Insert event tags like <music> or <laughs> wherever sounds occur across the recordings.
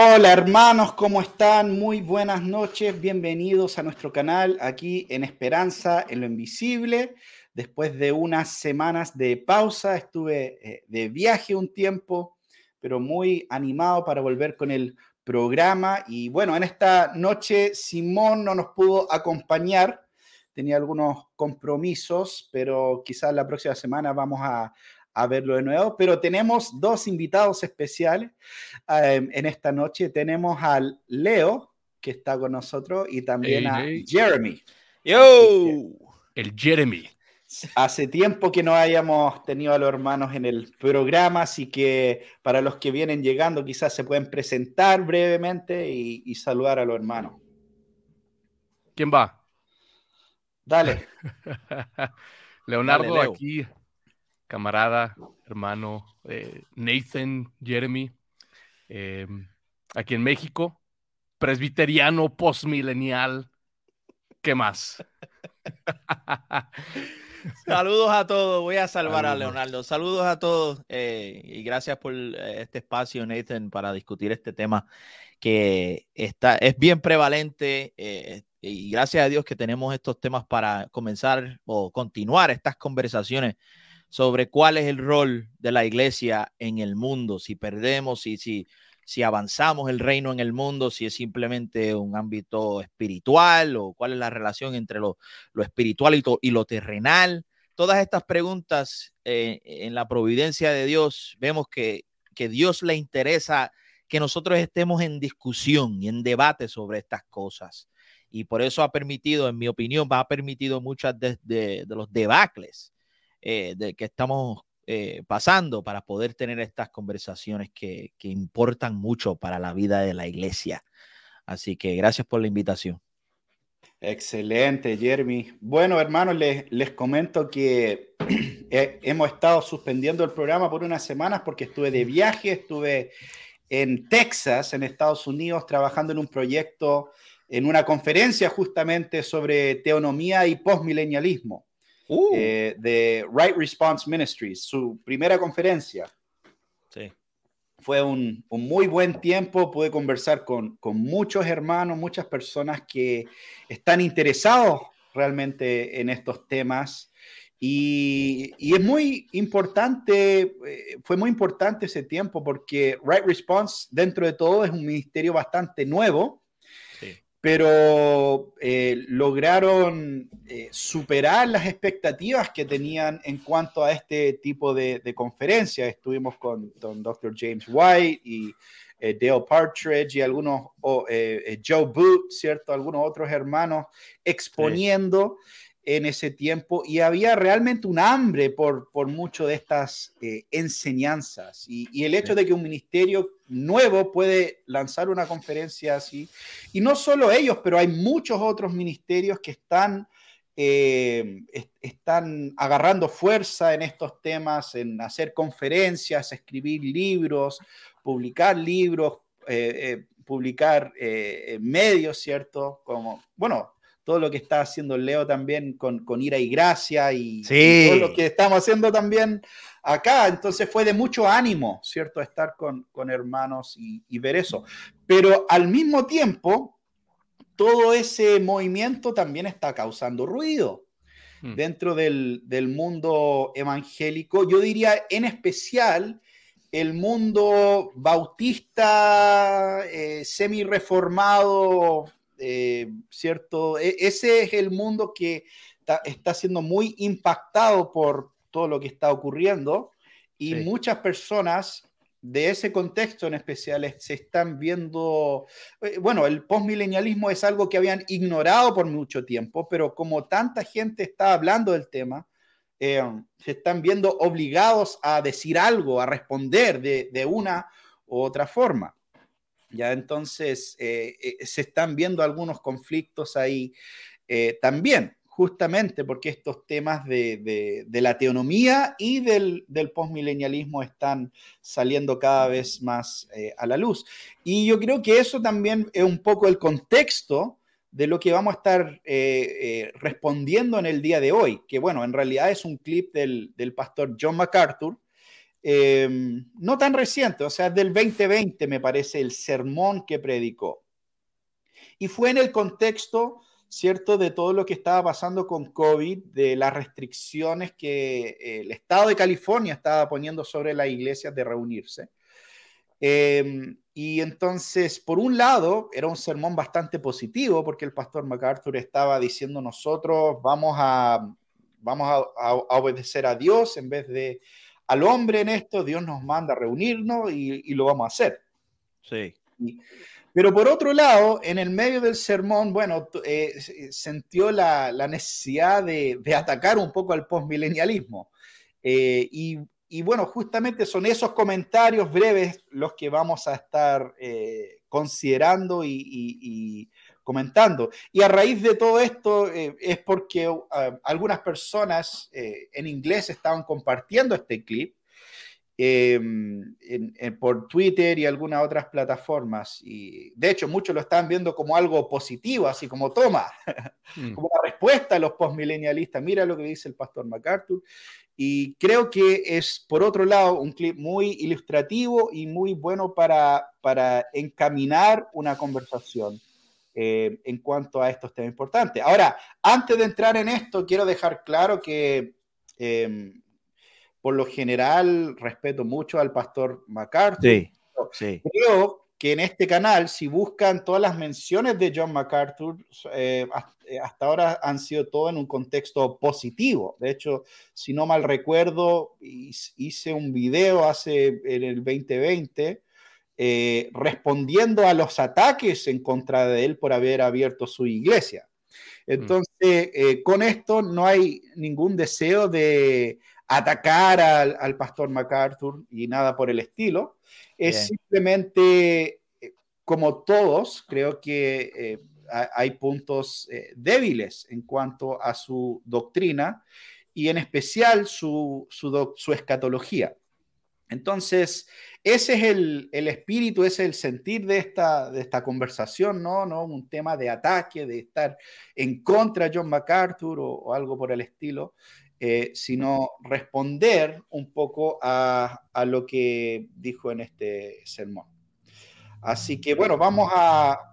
Hola hermanos, ¿cómo están? Muy buenas noches, bienvenidos a nuestro canal aquí en Esperanza en lo Invisible. Después de unas semanas de pausa, estuve eh, de viaje un tiempo, pero muy animado para volver con el programa. Y bueno, en esta noche Simón no nos pudo acompañar, tenía algunos compromisos, pero quizás la próxima semana vamos a, a verlo de nuevo, pero tenemos dos invitados especiales em, en esta noche. Tenemos al Leo, que está con nosotros, y también a Jeremy. ¡Yo! El Jeremy. Hace tiempo que no hayamos tenido a los hermanos en el programa, así que para los que vienen llegando quizás se pueden presentar brevemente y, saludar a los hermanos. ¿Quién va? Dale. <laughs> Leonardo aquí camarada, hermano, eh, Nathan Jeremy, em, aquí en México, presbiteriano, postmilenial, ¿qué más? <laughs> Saludos a todos, voy a salvar a Leonardo. Saludos a todos eh, y gracias por eh, este espacio, Nathan, para discutir este tema que está, es bien prevalente y gracias a Dios que tenemos estos temas para comenzar o continuar estas conversaciones sobre cuál es el rol de la iglesia en el mundo, si perdemos, si, si, si avanzamos el reino en el mundo, si es simplemente un ámbito espiritual o cuál es la relación entre lo, lo espiritual y, y, lo terrenal. Todas estas preguntas eh, en la providencia de Dios, vemos que, que Dios le interesa que nosotros estemos en discusión y en debate sobre estas cosas. Y por eso ha permitido, en mi opinión, ha permitido muchas de, de, de los debacles eh, de que estamos eh, pasando para poder tener estas conversaciones que, importan mucho para la vida de la iglesia. Así que gracias por la invitación. Excelente, Jeremy. Bueno, hermanos, les, les comento que <clears throat> hemos estado suspendiendo el programa por unas semanas porque estuve de viaje, estuve en Texas, en Estados Unidos, trabajando en un proyecto, en una conferencia justamente sobre teonomía y postmilenialismo. Uh. Eh, de Right Response Ministries, su primera conferencia. Sí. Fue un, muy buen tiempo, pude conversar con, con, muchos hermanos, muchas personas que están interesados realmente en estos temas. Y, y es muy importante, eh, fue muy importante ese tiempo porque Right Response dentro de todo es un ministerio bastante nuevo pero eh, lograron eh, superar las expectativas que tenían en cuanto a este tipo de, de conferencias. Estuvimos con don Dr. James White y eh, Dale Partridge y algunos, Joe Boot, ¿cierto? Algunos otros hermanos exponiendo en ese tiempo y había realmente un hambre por, por mucho de estas eh, enseñanzas y, el hecho de que un ministerio nuevo puede lanzar una conferencia así y no solo ellos, pero hay muchos otros ministerios que están, eh, están agarrando fuerza en estos temas, en hacer conferencias, escribir libros, publicar libros, eh, publicar medios, ¿cierto? Como, bueno, todo lo que está haciendo Leo también con, ira y gracia y, todo lo que estamos haciendo también acá. Entonces fue de mucho ánimo, ¿cierto? Estar con, hermanos y, ver eso. Pero al mismo tiempo, todo ese movimiento también está causando ruido hmm. dentro del, mundo evangélico. Yo diría en especial el mundo bautista, eh, semi-reformado, eh, ¿cierto? E, ese es el mundo que está, siendo muy impactado por todo lo que está ocurriendo y muchas personas de ese contexto en especial se están viendo, eh, bueno, el postmilenialismo es algo que habían ignorado por mucho tiempo, pero como tanta gente está hablando del tema, eh, se están viendo obligados a decir algo, a responder de, de una u otra forma. Ya entonces eh, eh, se están viendo algunos conflictos ahí eh, también, justamente porque estos temas de, la teonomía y del, del postmilenialismo están saliendo cada vez más a la luz. Y yo creo que eso también es un poco el contexto de lo que vamos a estar respondiendo en el día de hoy, que bueno, en realidad es un clip del, del pastor John MacArthur, em, no tan reciente, o sea, del 2020 me parece el sermón que predicó. Y fue en el contexto, ¿cierto?, de todo lo que estaba pasando con COVID, de las restricciones que el Estado de California estaba poniendo sobre las iglesias de reunirse. Em, y entonces, por un lado, era un sermón bastante positivo porque el pastor MacArthur estaba diciendo nosotros vamos a, vamos a, obedecer a Dios en vez de al hombre en esto, Dios nos manda a reunirnos y, lo vamos a hacer. Sí. pero por otro lado, en el medio del sermón, bueno, eh, sintió la, la necesidad de, de, atacar un poco al postmilenialismo. Eh, y y bueno, justamente son esos comentarios breves los que vamos a estar eh, considerando y, comentando. Y a raíz de todo esto eh, es porque uh, algunas personas eh, en inglés estaban compartiendo este clip em, por Twitter y algunas otras plataformas. Y de hecho, muchos lo están viendo como algo positivo, así como toma, <laughs> mm. como una respuesta a los postmilenialistas. Mira lo que dice el pastor MacArthur. Y creo que es, por otro lado, un clip muy ilustrativo y muy bueno para, para encaminar una conversación eh, en cuanto a estos temas importantes. Ahora, antes de entrar en esto, quiero dejar claro que em, por lo general respeto mucho al pastor MacArthur. Sí, sí. Creo que en este canal, si buscan todas las menciones de John MacArthur, eh, eh, hasta ahora han sido todo en un contexto positivo. De hecho, si no mal recuerdo, hice un video hace en el 2020 eh, respondiendo a los ataques en contra de él por haber abierto su iglesia. Mm. Entonces, con esto no hay ningún deseo de atacar al, al pastor MacArthur y nada por el estilo es simplemente, eh, como todos, creo que eh, hay puntos eh, débiles en cuanto a su doctrina y en especial su, su, escatología. Entonces, ese es el, espíritu, ese es el sentir de esta, de esta conversación, ¿no? ¿no? Un tema de ataque, de estar en contra de John MacArthur o algo por el estilo. Eh, sino responder un poco a, lo que dijo en este sermón. Así que bueno, vamos a,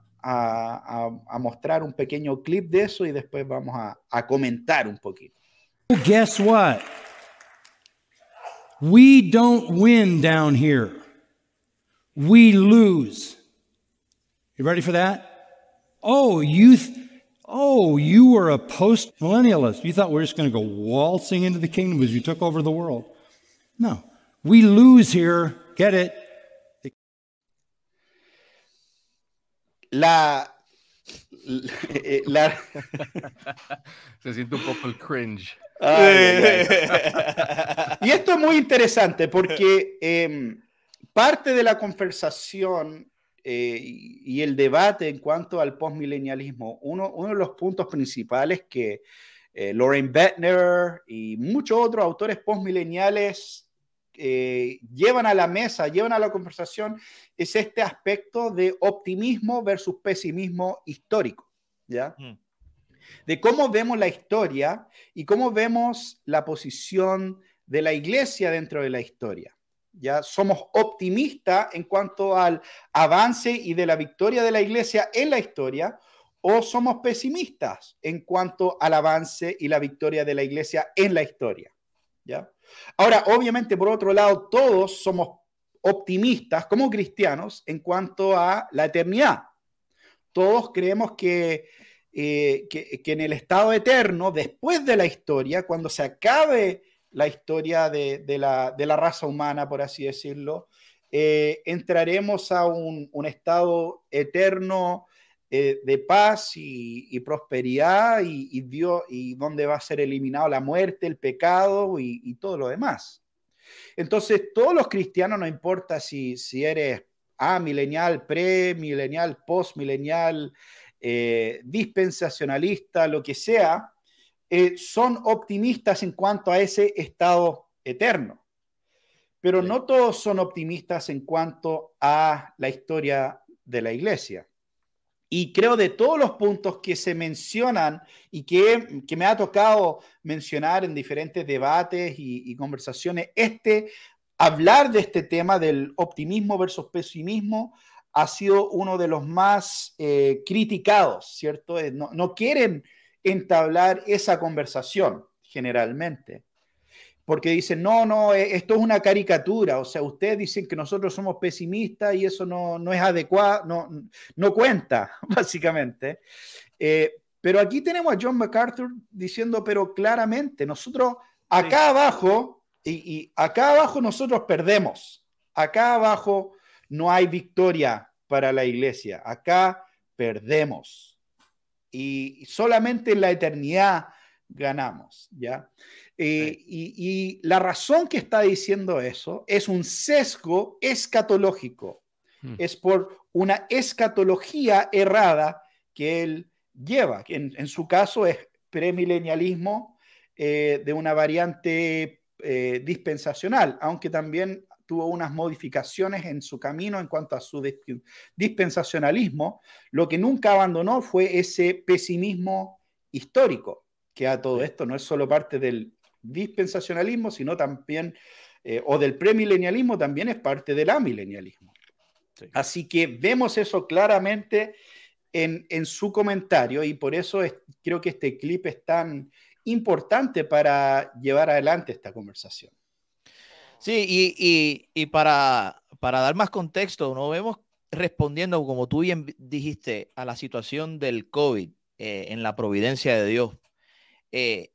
mostrar un pequeño clip de eso y después vamos a, comentar un poquito. Guess what? We don't win down here. We lose. You ready for that? Oh, you Oh, you were a post millennialist. You thought we are just going to go waltzing into the kingdom as you took over the world. No, we lose here. Get it? La. <laughs> la... Se siente un poco el cringe. Ay, <laughs> y esto es muy interesante porque eh, parte de la conversación eh, y el debate en cuanto al postmilenialismo, uno, uno de los puntos principales que eh, Lauren Bettner y muchos otros autores postmileniales eh, llevan a la mesa, llevan a la conversación, es este aspecto de optimismo versus pesimismo histórico, ¿ya? Mm. De cómo vemos la historia y cómo vemos la posición de la iglesia dentro de la historia. Ya somos optimistas en cuanto al avance y de la victoria de la iglesia en la historia, o somos pesimistas en cuanto al avance y la victoria de la iglesia en la historia. ¿ya? Ahora, obviamente, por otro lado, todos somos optimistas como cristianos en cuanto a la eternidad. Todos creemos que, eh, que, en el estado eterno, después de la historia, cuando se acabe la historia de, la, raza humana, por así decirlo, eh, entraremos a un, estado eterno eh, de paz y, prosperidad y, Dios, y donde va a ser eliminado la muerte, el pecado y, todo lo demás. Entonces, todos los cristianos, no importa si, si eres amilenial, premilenial, postmilenial, eh, dispensacionalista, lo que sea, eh, son optimistas en cuanto a ese estado eterno. Pero no todos son optimistas en cuanto a la historia de la iglesia. Y creo de todos los puntos que se mencionan y que, me ha tocado mencionar en diferentes debates y, conversaciones, este hablar de este tema del optimismo versus pesimismo ha sido uno de los más eh, criticados, ¿cierto? Eh, no, no, quieren entablar esa conversación generalmente, porque dicen, no, no, eh, esto es una caricatura, o sea, ustedes dicen que nosotros somos pesimistas y eso no, no es adecuado, no, no cuenta, <laughs> básicamente. pero aquí tenemos a John MacArthur diciendo, pero claramente, nosotros acá abajo y, acá abajo nosotros perdemos. Acá abajo no hay victoria para la iglesia. Acá perdemos. Y solamente en la eternidad ganamos, ¿ya? Eh, y, la razón que está diciendo eso es un sesgo escatológico. Hmm. Es por una escatología errada que él lleva, en, su caso es premilenialismo eh, de una variante eh, dispensacional, aunque también tuvo unas modificaciones en su camino en cuanto a su dispensacionalismo, lo que nunca abandonó fue ese pesimismo histórico, que a todo esto no es solo parte del dispensacionalismo, sino también, eh, o del premilenialismo, también es parte del amilenialismo. Así que vemos eso claramente en, en, su comentario y por eso creo que este clip es tan importante para llevar adelante esta conversación. Sí, y, y, para, para, dar más contexto, nos vemos respondiendo, como tú bien dijiste, a la situación del COVID eh, en la providencia de Dios. Eh,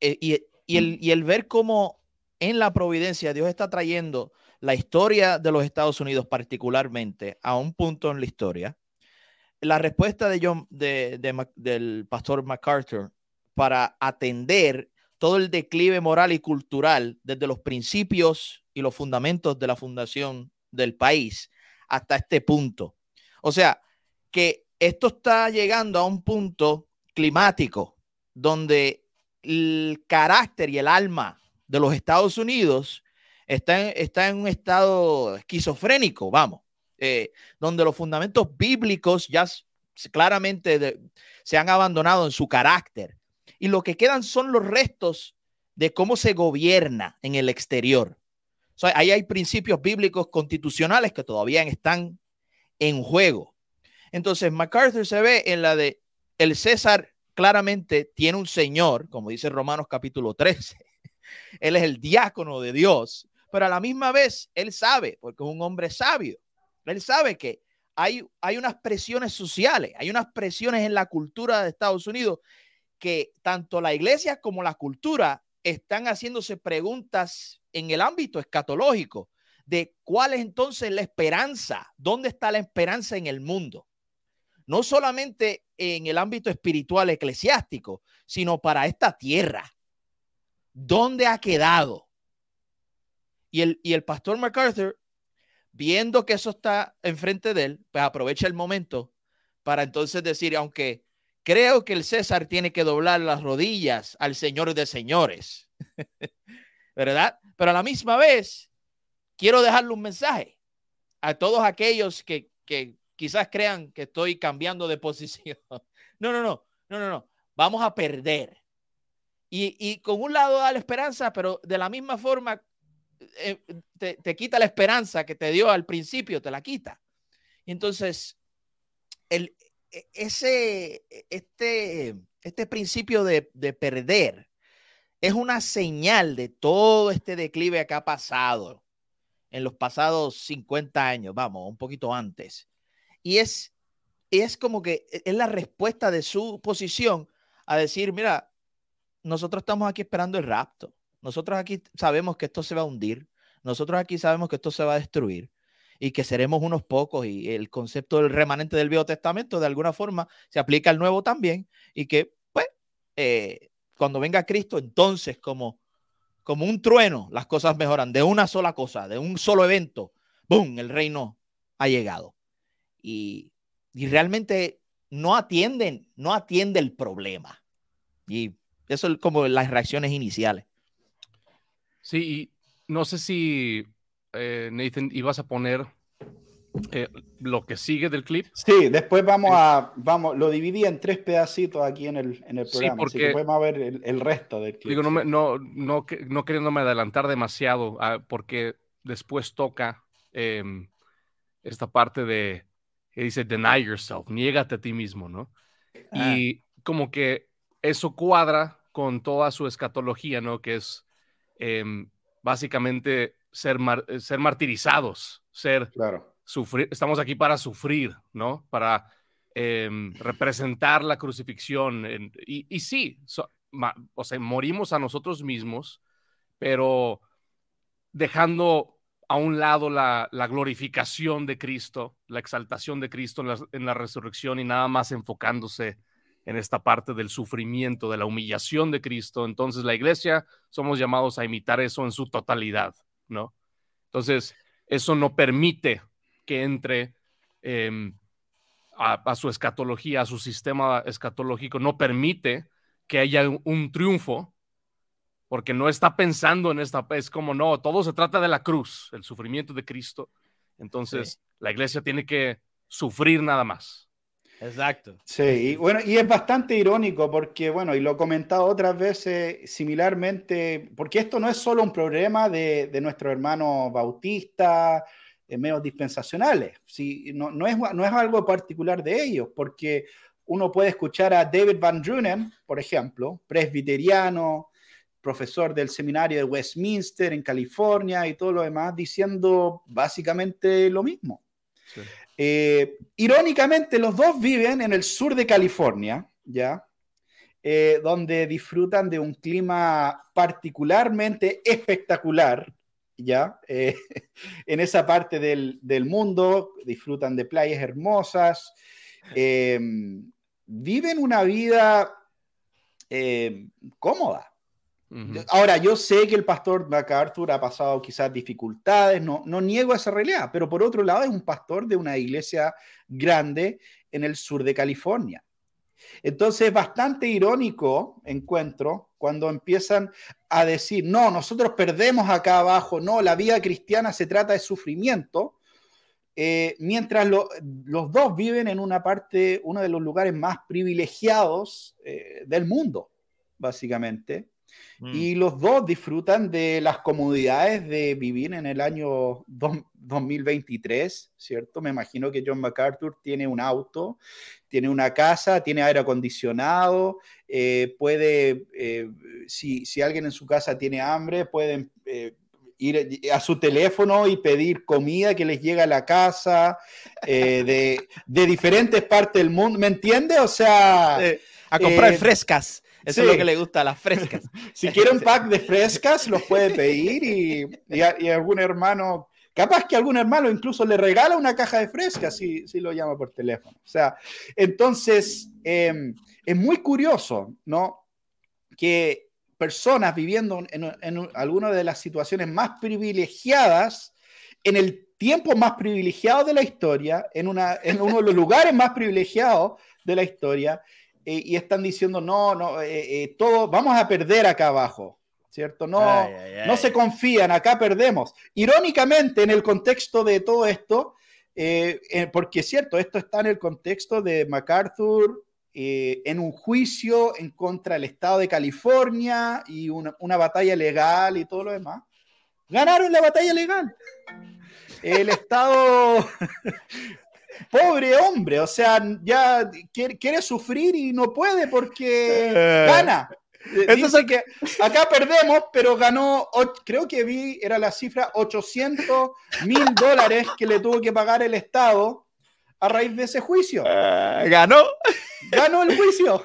eh, y, y, el, y el ver cómo en la providencia Dios está trayendo la historia de los Estados Unidos particularmente a un punto en la historia. La respuesta de, del pastor MacArthur para atender todo el declive moral y cultural desde los principios y los fundamentos de la fundación del país hasta este punto. O sea, que esto está llegando a un punto climático donde el carácter y el alma de los Estados Unidos está en, está en un estado esquizofrénico, vamos, eh, donde los fundamentos bíblicos ya claramente se han abandonado en su carácter y lo que quedan son los restos de cómo se gobierna en el exterior. ahí hay principios bíblicos constitucionales que todavía están en juego. Entonces, MacArthur se ve en la de el César claramente tiene un señor, como dice Romanos capítulo 13. <laughs> Él es el diácono de Dios, pero a la misma vez él sabe, porque es un hombre sabio, él sabe que hay, hay unas presiones sociales, hay unas presiones en la cultura de Estados Unidos que tanto la iglesia como la cultura están haciéndose preguntas en el ámbito escatológico de cuál es entonces la esperanza, dónde está la esperanza en el mundo. No solamente en el ámbito espiritual eclesiástico, sino para esta tierra. ¿Dónde ha quedado? Y el, y el pastor MacArthur, viendo que eso está enfrente de él, pues aprovecha el momento para entonces decir, aunque Creo que el César tiene que doblar las rodillas al Señor de señores, <laughs> ¿verdad? Pero a la misma vez, quiero dejarle un mensaje a todos aquellos que, quizás crean que estoy cambiando de <laughs> posición. No, no, no, no, no, no. Vamos a perder. Y, con un lado da la esperanza, pero de la misma forma eh, te, quita la esperanza que te dio al principio, te la quita. Entonces, el, ese, e, este, este principio de, perder es una señal de todo este declive que ha pasado en los pasados 50 años, vamos, un poquito antes. Y es, es como que e, es la respuesta de su posición a decir, mira, nosotros estamos aquí esperando el rapto. Nosotros aquí sabemos que esto se va a hundir. Nosotros aquí sabemos que esto se va a destruir y que seremos unos pocos y el concepto del remanente del Viejo Testamento de alguna forma se aplica al Nuevo también y que pues eh, cuando venga Cristo entonces como, como un trueno las cosas mejoran de una sola cosa, de un solo evento, ¡boom! El reino ha llegado y, y realmente no atienden, no atiende el problema y eso es como las reacciones iniciales. Sí, y no sé si eh, Nathan, ibas a poner eh, lo que sigue del clip. Sí, después vamos a, vamos, lo dividí en tres pedacitos aquí en el, en el programa, sí, porque, así a ver el, el, resto del clip. Digo, no, no, no, no, queriéndome adelantar demasiado, ah, porque después toca em, esta parte de, que dice, deny yourself, niégate a ti mismo, ¿no? Ah. Y como que eso cuadra con toda su escatología, ¿no? Que es em, básicamente ser, mar- eh, ser martirizados, ser Claro. sufrir, estamos aquí para sufrir, ¿no? Para em, representar la crucifixión. en- y, y sí, so- ma- o sea, morimos a nosotros mismos, pero dejando a un lado la, la glorificación de Cristo, la exaltación de Cristo en la, en la resurrección y nada más enfocándose en esta parte del sufrimiento, de la humillación de Cristo. Entonces la iglesia somos llamados a imitar eso en su totalidad, ¿no? Entonces, eso no permite que entre em, a, a su escatología, a su sistema escatológico, no permite que haya un, un triunfo, porque no está pensando en esta, es como no, todo se trata de la cruz, el sufrimiento de Cristo. Entonces, la iglesia tiene que sufrir nada más. Exacto. Sí, y bueno, y es bastante irónico porque, bueno, y lo he comentado otras veces similarmente, porque esto no es solo un problema de, de nuestros hermanos bautistas, eh, medios dispensacionales, sí, no, no, es, no es algo particular de ellos, porque uno puede escuchar a David Van Drunen, por ejemplo, presbiteriano, profesor del seminario de Westminster en California y todo lo demás, diciendo básicamente lo mismo. Sí. Eh, irónicamente, los dos viven en el sur de California, ¿ya? Eh, donde disfrutan de un clima particularmente espectacular, ¿ya? Eh, <laughs> en esa parte del, del, mundo, disfrutan de playas hermosas, viven una vida cómoda. Uh -huh. Ahora, yo sé que el pastor MacArthur ha pasado quizás dificultades, no, no niego esa realidad, pero por otro lado es un pastor de una iglesia grande en el sur de California. Entonces, bastante irónico encuentro cuando empiezan a decir, no, nosotros perdemos acá abajo, no, la vida cristiana se trata de sufrimiento, eh, mientras lo, los dos viven en una parte, uno de los lugares más privilegiados eh, del mundo, básicamente. Mm. Y los dos disfrutan de las comodidades de vivir en el año dos, 2023, ¿cierto? Me imagino que John MacArthur tiene un auto, tiene una casa, tiene aire acondicionado, eh, puede, eh, si, si, alguien en su casa tiene hambre, pueden eh, ir a su teléfono y pedir comida que les llegue a la casa eh, de, de, diferentes partes del mundo, ¿me entiende? O sea... a comprar frescas. Eso sí. es lo que le gusta a las frescas. <laughs> si quiere un <laughs> pack de frescas, los puede pedir y, y, a, y, algún hermano, capaz que algún hermano incluso le regala una caja de frescas si, si lo llama por teléfono. O sea, entonces eh, es muy curioso, ¿no? Que personas viviendo en, en, en alguna de las situaciones más privilegiadas, en el tiempo más privilegiado de la historia, en, una, en uno de los lugares más privilegiados de la historia, eh, y están diciendo, no, no, eh, eh, todo, vamos a perder acá abajo, ¿cierto? No, ay, ay, ay. no se confían, acá perdemos. Irónicamente, en el contexto de todo esto, eh, porque es cierto, esto está en el contexto de MacArthur en un juicio en contra del Estado de California y una, una batalla legal y todo lo demás. Ganaron la batalla legal. El Estado <laughs> pobre hombre, o sea, ya quiere, quiere, sufrir y no puede porque Eh. gana. Dice que acá perdemos, pero ganó, creo que vi, era la cifra, 800 mil dólares que le tuvo que pagar el Estado a raíz de ese juicio. Uh, ¿Ganó? Ganó el juicio.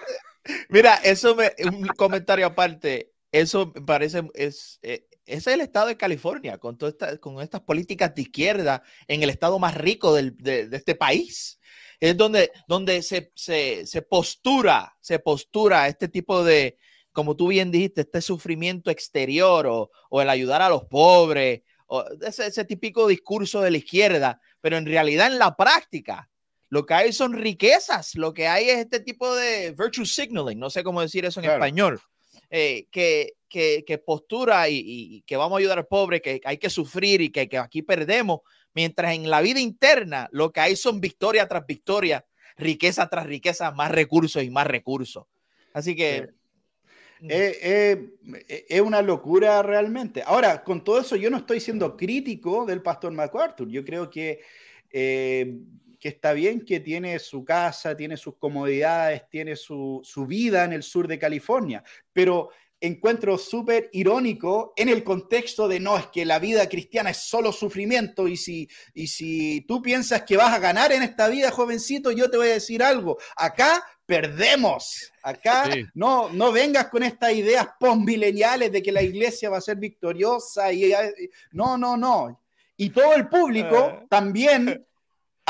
Mira, eso me, un comentario aparte, eso me parece, es, eh, ese es el estado de California, con, toda esta, con estas políticas de izquierda en el estado más rico del, de, de, este país. Es donde, donde se, se, se, postura, se postura este tipo de, como tú bien dijiste, este sufrimiento exterior o, o el ayudar a los pobres, o ese, ese típico discurso de la izquierda, pero en realidad en la práctica lo que hay son riquezas, lo que hay es este tipo de virtue signaling, no sé cómo decir eso en claro. español, eh, que, que, que, postura y, y, que vamos a ayudar al pobre, que hay que sufrir y que, que, aquí perdemos, mientras en la vida interna lo que hay son victoria tras victoria, riqueza tras riqueza, más recursos y más recursos. Así que... Es, una locura realmente. Ahora, con todo eso, yo no estoy siendo crítico del pastor MacArthur. Yo creo que, eh, que está bien que tiene su casa, tiene sus comodidades, tiene su, su vida en el sur de California, pero encuentro súper irónico en el contexto de no, es que la vida cristiana es solo sufrimiento y si, y si tú piensas que vas a ganar en esta vida, jovencito, yo te voy a decir algo, acá perdemos, acá no, no vengas con estas ideas postmileniales de que la iglesia va a ser victoriosa y no, no, no. Y todo el público, ah. también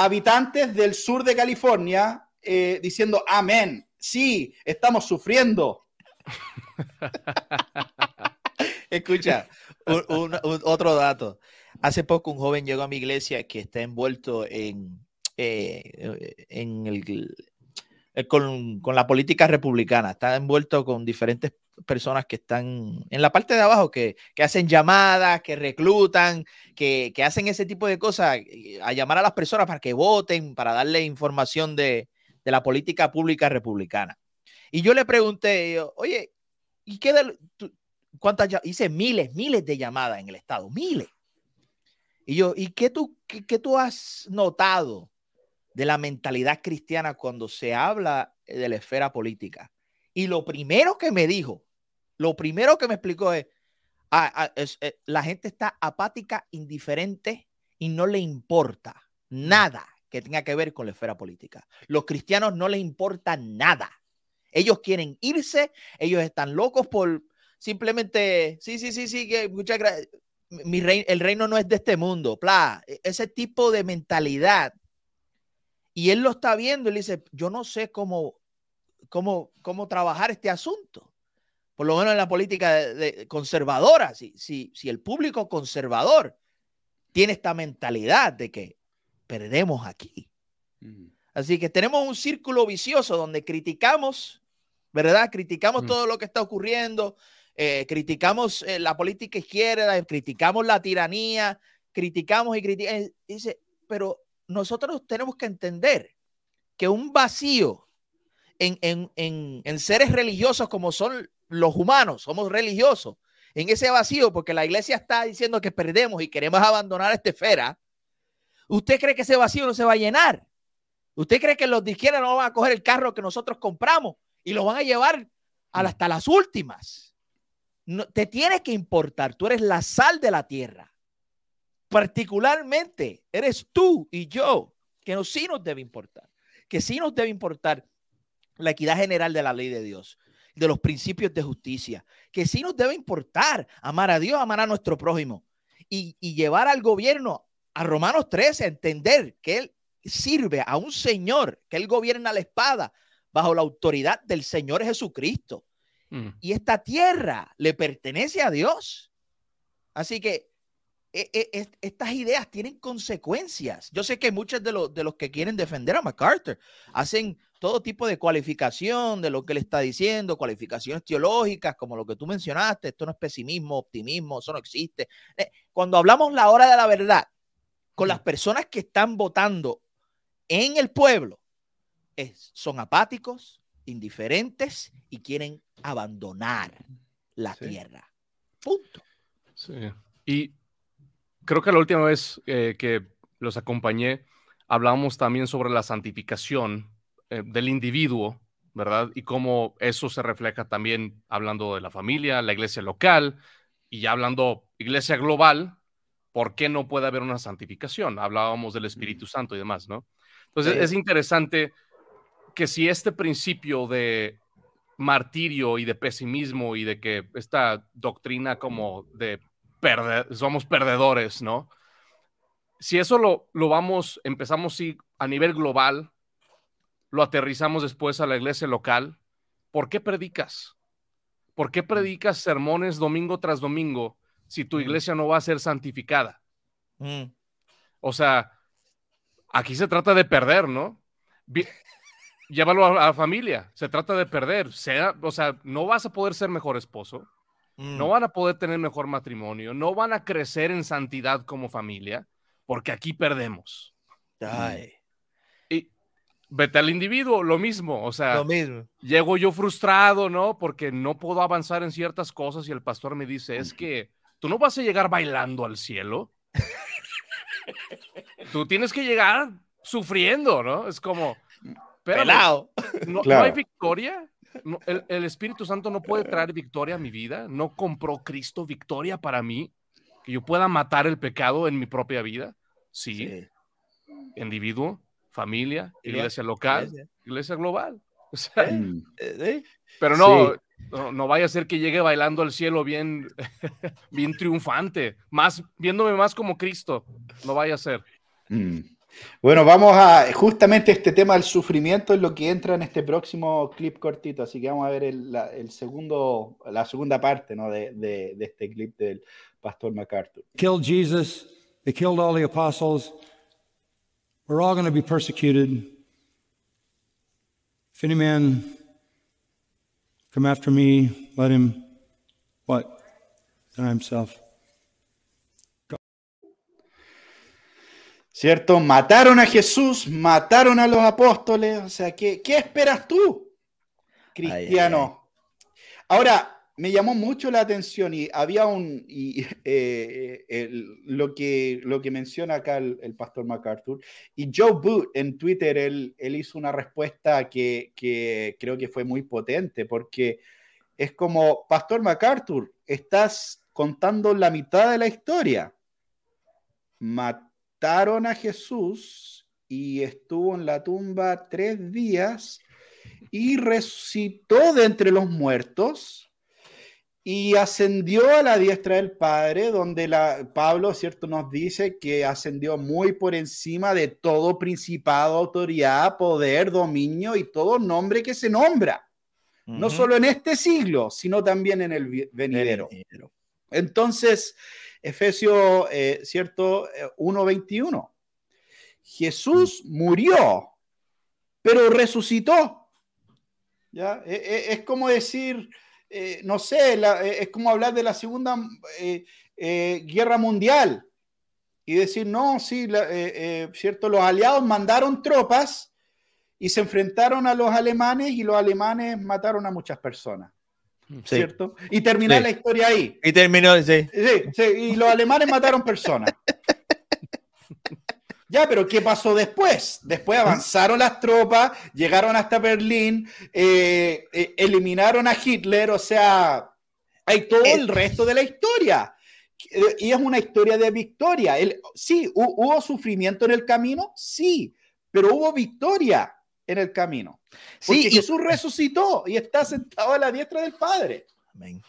habitantes del sur de California, eh, diciendo, amén, sí, estamos sufriendo, <laughs> Escucha, otro dato. Hace poco un joven llegó a mi iglesia que está envuelto en, eh, en el, eh, con, la política republicana, está envuelto con diferentes personas que están en la parte de abajo, que, hacen llamadas, que reclutan, que, hacen ese tipo de cosas, a llamar a las personas para que voten, para darle información de, de la política pública republicana. Y yo le pregunté, oye, ¿Y qué de, cuántas hice miles, miles de llamadas en el estado, miles. Y yo, ¿y qué tú, qué, tú has notado de la mentalidad cristiana cuando se habla de la esfera política? Y lo primero que me dijo, lo primero que me explicó es, ah, ah, eh, la gente está apática, indiferente y no le importa nada que tenga que ver con la esfera política. Los cristianos no les importa nada. Ellos quieren irse, ellos están locos por simplemente, sí, sí, sí, sí, que muchas gracias. Mi el reino no es de este mundo, bla, e, ese tipo de mentalidad. Y él lo está viendo y dice, yo no sé cómo, cómo, cómo trabajar este asunto. Por lo menos en la política de, conservadora, si, si, si el público conservador tiene esta mentalidad de que perdemos aquí. Así que tenemos un círculo vicioso donde criticamos, ¿verdad? Criticamos mm. todo lo que está ocurriendo, eh, criticamos eh, la política izquierda, criticamos la tiranía, criticamos y criticamos. Eh, dice, pero nosotros tenemos que entender que un vacío en, en, seres religiosos como son los humanos, somos religiosos, en ese vacío, porque la iglesia está diciendo que perdemos y queremos abandonar esta esfera, ¿usted cree que ese vacío no se va a llenar? ¿Usted cree que los de izquierda no van a coger el carro que nosotros compramos y lo van a llevar hasta las últimas? No, te tiene que importar. Tú eres la sal de la tierra. Particularmente eres tú y yo, que no, sí nos debe importar. Que sí nos debe importar la equidad general de la ley de Dios, de los principios de justicia. Que sí nos debe importar amar a Dios, amar a nuestro prójimo y, y llevar al gobierno a Romanos 13 a entender que él sirve a un Señor que Él gobierna la espada bajo la autoridad del Señor Jesucristo. Mm. Y esta tierra le pertenece a Dios. Así que e, e, estas ideas tienen consecuencias. Yo sé que muchos de, los, de los que quieren defender a MacArthur hacen todo tipo de cualificación de lo que él está diciendo, cualificaciones teológicas, como lo que tú mencionaste. Esto no es pesimismo, optimismo, eso no existe. Eh, cuando hablamos la hora de la verdad, con las personas que están votando en el pueblo son apáticos, indiferentes y quieren abandonar la tierra. Punto. Sí. Y creo que la última vez eh, que los acompañé, hablábamos también sobre la santificación eh, del individuo, ¿verdad? Y cómo eso se refleja también hablando de la familia, la iglesia local y ya hablando iglesia global, ¿por qué no puede haber una santificación? Hablábamos del Espíritu Santo y demás, ¿no? Entonces es interesante que si este principio de martirio y de pesimismo y de que esta doctrina como de perder, somos perdedores, ¿no? Si eso lo, lo vamos, empezamos sí, a nivel global, lo aterrizamos después a la iglesia local, ¿por qué predicas? ¿Por qué predicas sermones domingo tras domingo si tu iglesia no va a ser santificada? Mm. O sea, aquí se trata de perder, ¿no? llévalo a, la familia, se trata de perder, sea, o sea, no vas a poder ser mejor esposo, no mm. van a poder tener mejor matrimonio, no van a crecer en santidad como familia, porque aquí perdemos. Y vete al individuo, lo mismo, o sea, Lo mismo. llego yo frustrado, ¿no? Porque no puedo avanzar en ciertas cosas y el pastor me dice, es que tú no vas a llegar bailando al cielo. <laughs> tú tienes que llegar sufriendo, ¿no? Es como, Pelado. ¿no, no Claro. hay victoria? No, el, el Espíritu Santo no puede traer victoria a mi vida. No compró Cristo victoria para mí, que yo pueda matar el pecado en mi propia vida. Sí, individuo, familia, Iglesia, iglesia local, iglesia. iglesia global. O sea, Mm. Eh, sí. pero no, Sí. no, no vaya a ser que llegue bailando al cielo bien, <laughs> bien triunfante, más, viéndome más como Cristo. No vaya a ser. Mm. Bueno, vamos a justamente este tema del sufrimiento es lo que entra en este próximo clip cortito, así que vamos a ver el, la, segundo, la segunda parte ¿no? de, de- de este clip del pastor MacArthur. killed Jesus, they killed all the apostles. We're all going to be persecuted. If any man come after me, let him what? Deny himself. ¿Cierto? Mataron a Jesús, mataron a los apóstoles, o sea, ¿qué, qué esperas tú, cristiano? Ahora, me llamó mucho la atención y había un, y, eh, el- lo, que, lo que menciona acá el, el pastor MacArthur, y Joe Boot en Twitter, él, él hizo una respuesta que, que creo que fue muy potente, porque es como, Pastor MacArthur, estás contando la mitad de la historia. A Jesús y estuvo en la tumba tres días y resucitó de entre los muertos y ascendió a la diestra del Padre, donde la, Pablo, ¿cierto?, nos dice que ascendió muy por encima de todo principado, autoridad, poder, dominio y todo nombre que se nombra, no solo en este siglo, sino también en el. Venidero. Entonces, Efesios, eh, ¿cierto? Eh, 1.21. Jesús murió, pero resucitó. ¿Ya? E- e- Es, como decir, eh, no sé, la- eh, es como hablar de la Segunda eh, eh, Guerra Mundial y decir, no, sí, la- eh, eh, ¿cierto? Los aliados mandaron tropas y se enfrentaron a los alemanes y los alemanes mataron a muchas personas, Sí. ¿cierto? Y terminar Sí. la historia ahí. Y terminó, sí. Sí, y los alemanes mataron personas. <laughs> Ya, pero ¿qué pasó después? Después avanzaron las tropas, llegaron hasta Berlín, eh, eh, eliminaron a Hitler, o sea, hay todo el resto de la historia. Eh, Y es una historia de victoria. El- sí, hu- hubo sufrimiento en el camino, sí, pero hubo victoria en el camino. Porque Sí, y- Jesús resucitó y está sentado a la diestra del Padre. Amén.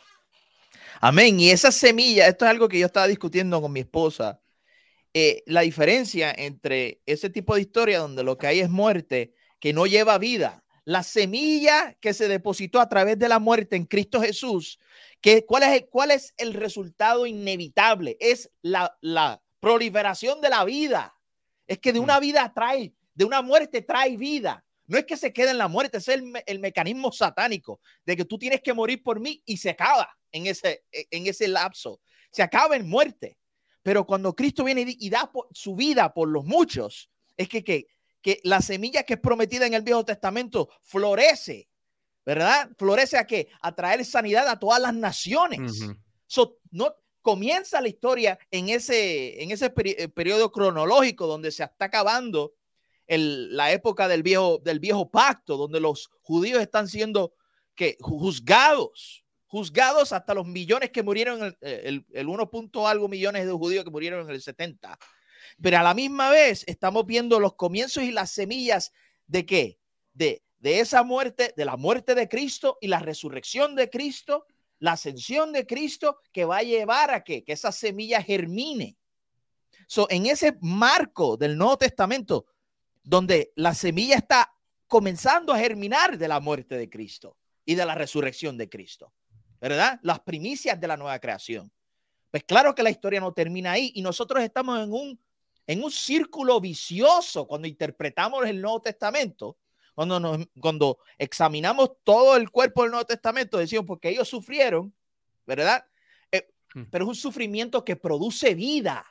Amén. Y esa semilla, esto es algo que yo estaba discutiendo con mi esposa. eh, la diferencia entre ese tipo de historia donde lo que hay es muerte, que no lleva vida, la semilla que se depositó a través de la muerte en Cristo Jesús, que, ¿cuál, es el, ¿cuál es el resultado inevitable? Es la, la proliferación de la vida. Es que de una vida trae, de una muerte trae vida. No es que se quede en la muerte, ese es el, me- el mecanismo satánico de que tú tienes que morir por mí y se acaba en ese, en ese lapso. Se acaba en muerte. Pero cuando Cristo viene y da por- su vida por los muchos, es que, que, que la semilla que es prometida en el Viejo Testamento florece, ¿verdad? Florece a qué? A traer sanidad a todas las naciones. So, no, comienza la historia en ese, en ese peri- eh, periodo cronológico donde se está acabando el- la época del viejo, del viejo pacto, donde los judíos están siendo que, juzgados, juzgados hasta los millones que murieron, el, el, el 1. punto algo millones de judíos que murieron en el 70. Pero a la misma vez estamos viendo los comienzos y las semillas de qué? De, de esa muerte, de la muerte de Cristo y la resurrección de Cristo la ascensión de Cristo que va a llevar a que, que esa semilla germine. So, en ese marco del Nuevo Testamento, donde la semilla está comenzando a germinar de la muerte de Cristo y de la resurrección de Cristo, ¿verdad? Las primicias de la nueva creación. Pues claro que la historia no termina ahí y nosotros estamos en un, en un círculo vicioso cuando interpretamos el Nuevo Testamento, cuando, nos, cuando examinamos todo el cuerpo del Nuevo Testamento, decimos, porque ellos sufrieron, ¿verdad? Eh, Mm. pero es un sufrimiento que produce vida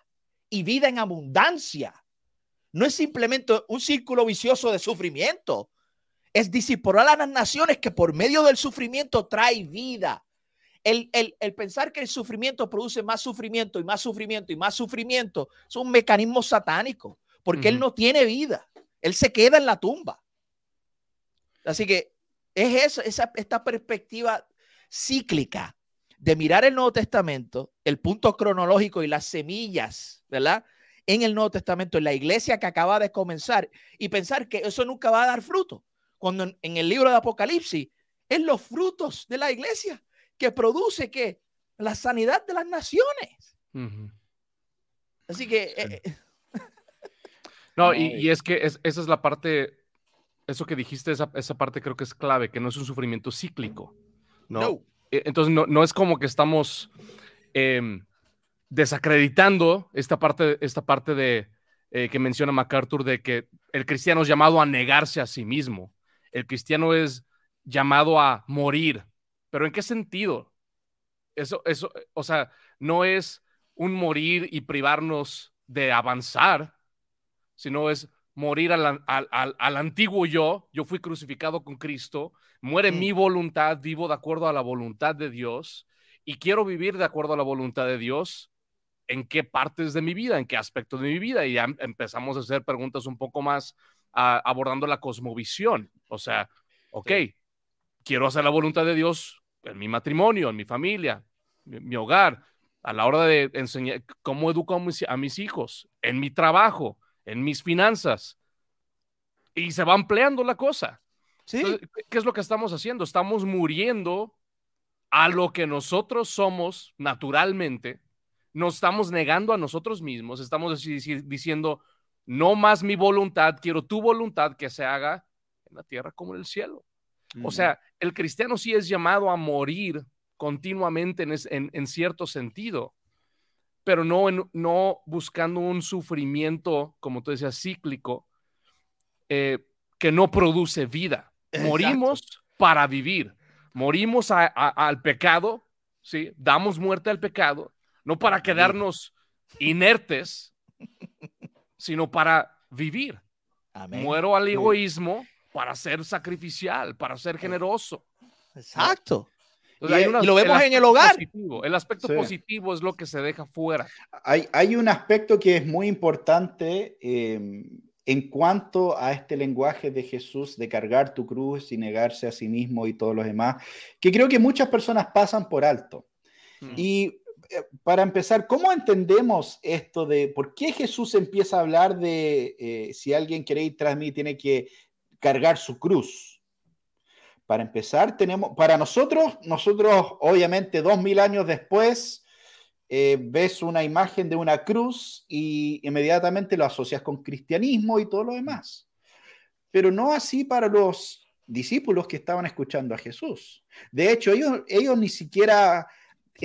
y vida en abundancia. No es simplemente un círculo vicioso de sufrimiento. Es discipular a las naciones que por medio del sufrimiento trae vida. El, pensar que el sufrimiento produce más sufrimiento y más sufrimiento y más sufrimiento es un mecanismo satánico, porque él no tiene vida. Él se queda en la tumba. Así que es eso, esa, esta perspectiva cíclica de mirar el Nuevo Testamento, el punto cronológico y las semillas, ¿verdad? En el Nuevo Testamento, en la iglesia que acaba de comenzar, y pensar que eso nunca va a dar fruto. Cuando en, el libro de Apocalipsis es los frutos de la iglesia que produce que la sanidad de las naciones. Así que... Eh, eh, <laughs> no, y, es que esa es la parte, eso que dijiste, esa, esa, parte creo que es clave, que no es un sufrimiento cíclico. No. E, entonces, no, no, es como que estamos em, desacreditando esta parte, esta parte de, eh, que menciona MacArthur de que el cristiano es llamado a negarse a sí mismo. El cristiano es llamado a morir. ¿Pero en qué sentido? Eso, eso, o sea, no es un morir y privarnos de avanzar, sino es morir al, antiguo yo. Yo fui crucificado con Cristo, muere mi voluntad, vivo de acuerdo a la voluntad de Dios y quiero vivir de acuerdo a la voluntad de Dios. ¿En qué partes de mi vida? ¿En qué aspectos de mi vida? Y ya empezamos a hacer preguntas un poco más abordando la cosmovisión. O sea, ok, quiero hacer la voluntad de Dios en mi matrimonio, en mi familia, mi, mi hogar, a la hora de enseñar cómo educo a mis hijos, en mi trabajo, en mis finanzas. Y se va ampliando la cosa. ¿Sí? ¿Qué es lo que estamos haciendo? Estamos muriendo a lo que nosotros somos naturalmente. Nos estamos negando a nosotros mismos. Estamos diciendo, no más mi voluntad, quiero tu voluntad que se haga en la tierra como en el cielo. O sea, el cristiano sí es llamado a morir continuamente en, en cierto sentido pero no, no buscando un sufrimiento, como tú decías, cíclico, eh, que no produce vida. Morimos para vivir, morimos al pecado, ¿sí? damos muerte al pecado, no para quedarnos inertes, sino para vivir. Muero al egoísmo para ser sacrificial, para ser eh, generoso. Exacto y, lo vemos en el hogar. el aspecto positivo es lo que se deja fuera. Hay, hay un aspecto que es muy importante em, en cuanto a este lenguaje de Jesús de cargar tu cruz y negarse a sí mismo y todos los demás, que creo que muchas personas pasan por alto. Hmm. Y eh, para empezar, ¿cómo entendemos esto de por qué Jesús empieza a hablar de eh, si alguien quiere ir tras mí tiene que cargar su cruz? Para empezar, tenemos, para nosotros, nosotros obviamente dos mil años después, eh, ves una imagen de una cruz y inmediatamente lo asocias con cristianismo y todo lo demás. Pero no así para los discípulos que estaban escuchando a Jesús. De hecho, ellos, ellos ni siquiera.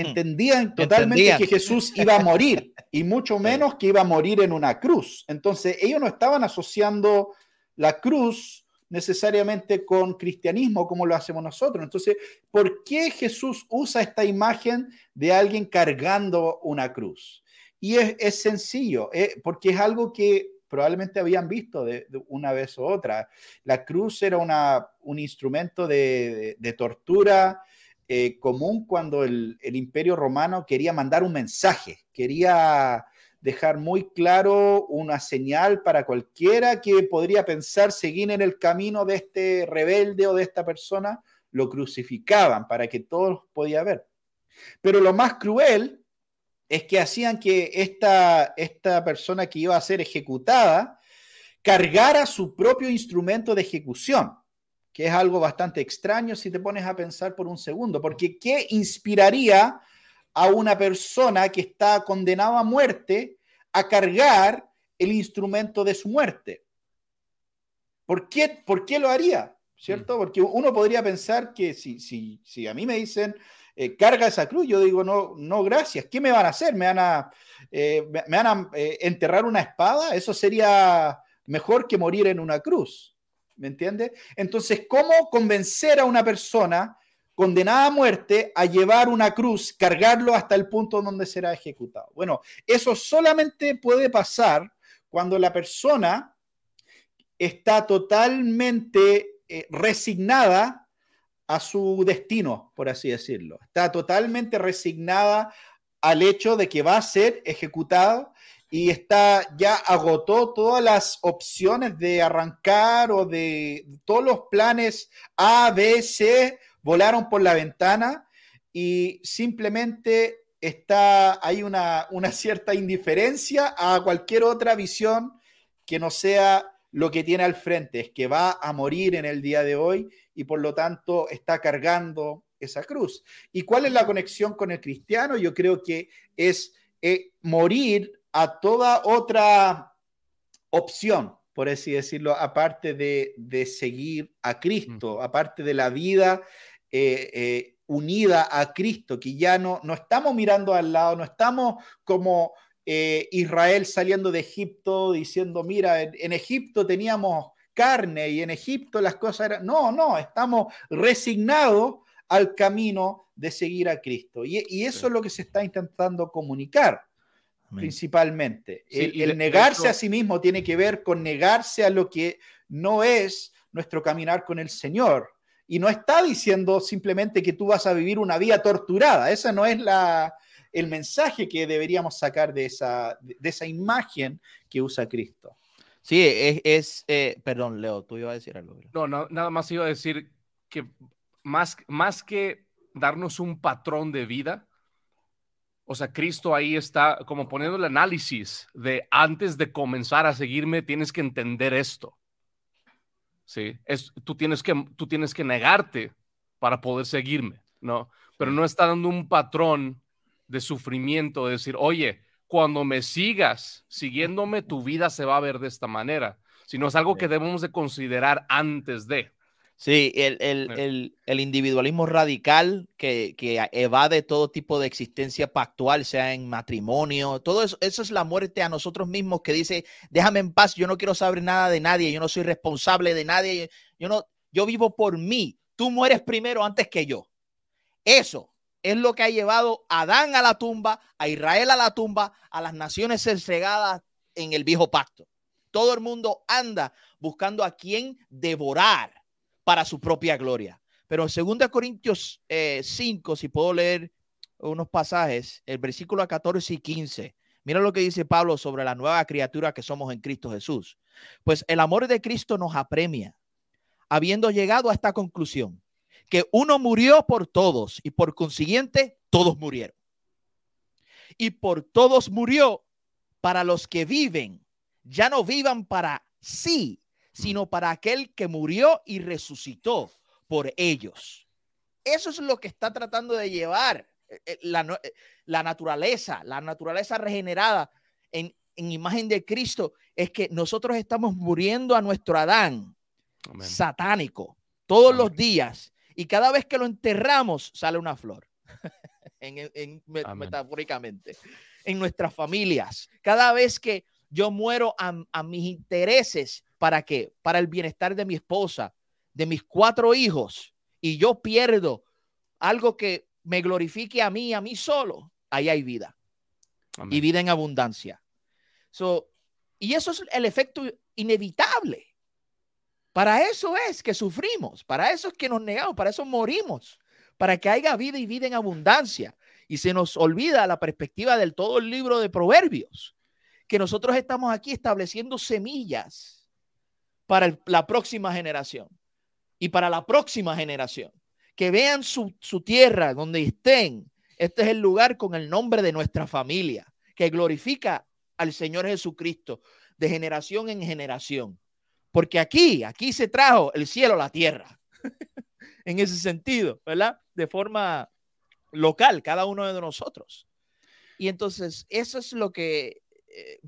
Entendían totalmente que Jesús iba a morir y mucho <laughs> menos que iba a morir en una cruz. Entonces, ellos no estaban asociando la cruz necesariamente con cristianismo como lo hacemos nosotros. Entonces, ¿por qué Jesús usa esta imagen de alguien cargando una cruz? Y es, sencillo, eh, porque es algo que probablemente habían visto de, una vez u otra. La cruz era una, un instrumento de, tortura eh, común cuando el, imperio romano quería mandar un mensaje, quería dejar muy claro una señal para cualquiera que podría pensar seguir en el camino de este rebelde o de esta persona, lo crucificaban para que todos podía ver. Pero lo más cruel es que hacían que esta, esta persona que iba a ser ejecutada cargara su propio instrumento de ejecución, que es algo bastante extraño si te pones a pensar por un segundo, porque ¿qué inspiraría a una persona que está condenada a muerte a cargar el instrumento de su muerte. ¿Por qué, ¿Por qué lo haría? ¿Cierto? Mm. Porque uno podría pensar que si, si, si a mí me dicen, eh, carga esa cruz, yo digo, no, no, gracias. ¿Qué me van a hacer? ¿Me van a, eh, me van a eh, enterrar una espada? Eso sería mejor que morir en una cruz. ¿Me entiende? Entonces, ¿cómo convencer a una persona condenada a muerte a llevar una cruz, cargarlo hasta el punto donde será ejecutado. Bueno, eso solamente puede pasar cuando la persona está totalmente eh, resignada a su destino, por así decirlo. Está totalmente resignada al hecho de que va a ser ejecutado y está ya agotó todas las opciones de arrancar o de todos los planes A, B, C volaron por la ventana y simplemente está hay una, una cierta indiferencia a cualquier otra visión que no sea lo que tiene al frente, es que va a morir en el día de hoy y por lo tanto está cargando esa cruz. ¿Y cuál es la conexión con el cristiano? Yo creo que es eh, morir a toda otra opción, por así decirlo, aparte de, seguir a Cristo, aparte de la vida eh, eh, unida a Cristo, que ya no, no estamos mirando al lado, no estamos como eh, Israel saliendo de Egipto diciendo, mira, en, Egipto teníamos carne y en Egipto las cosas eran... No, no, estamos resignados al camino de seguir a Cristo. Y, y eso es lo que se está intentando comunicar principalmente. el, negarse a sí mismo tiene que ver con negarse a lo que no es nuestro caminar con el Señor. Y no está diciendo simplemente que tú vas a vivir una vida torturada. Ese no es la, el mensaje que deberíamos sacar de esa, de esa imagen que usa Cristo. Sí, es, eh, perdón, Leo, tú ibas a decir algo. No, no, nada más iba a decir que más, más que darnos un patrón de vida, o sea, Cristo ahí está como poniendo el análisis de antes de comenzar a seguirme, tienes que entender esto. Sí, es, tú, tienes que, tú tienes que negarte para poder seguirme, ¿no? Pero no está dando un patrón de sufrimiento, de decir, oye, cuando me sigas siguiéndome, tu vida se va a ver de esta manera, sino es algo que debemos de considerar antes de. Sí, el, individualismo radical que, evade todo tipo de existencia pactual, sea en matrimonio, todo eso, eso es la muerte a nosotros mismos que dice, déjame en paz, yo no quiero saber nada de nadie, yo no soy responsable de nadie, yo no, yo vivo por mí, tú mueres primero antes que yo. Eso es lo que ha llevado a Adán a la tumba, a Israel a la tumba, a las naciones cegadas en el viejo pacto. Todo el mundo anda buscando a quien devorar para su propia gloria. Pero en 2 Corintios 5, eh, si puedo leer unos pasajes, el versículo 14 y 15, mira lo que dice Pablo sobre la nueva criatura que somos en Cristo Jesús. Pues el amor de Cristo nos apremia, habiendo llegado a esta conclusión, que uno murió por todos y por consiguiente todos murieron. Y por todos murió para los que viven, ya no vivan para sí, sino para aquel que murió y resucitó por ellos. Eso es lo que está tratando de llevar eh, eh, eh, la, naturaleza, la naturaleza regenerada en, imagen de Cristo, es que nosotros estamos muriendo a nuestro Adán satánico todos los días y cada vez que lo enterramos sale una flor, <laughs> en, metafóricamente, en nuestras familias. Cada vez que yo muero a mis intereses ¿Para qué? Para el bienestar de mi esposa, de mis cuatro hijos, y yo pierdo algo que me glorifique a mí, a mí solo, ahí hay vida. Y vida en abundancia. y eso es el efecto inevitable. Para eso es que sufrimos, para eso es que nos negamos, para eso morimos, para que haya vida y vida en abundancia. Y se nos olvida la perspectiva del todo el libro de Proverbios, que nosotros estamos aquí estableciendo semillas para la próxima generación y para la próxima generación. Que vean su, tierra donde estén. Este es el lugar con el nombre de nuestra familia, que glorifica al Señor Jesucristo de generación en generación. Porque aquí, aquí se trajo el cielo a la tierra. <laughs> en ese sentido, ¿verdad? De forma local, cada uno de nosotros. Y entonces, eso es lo que eh,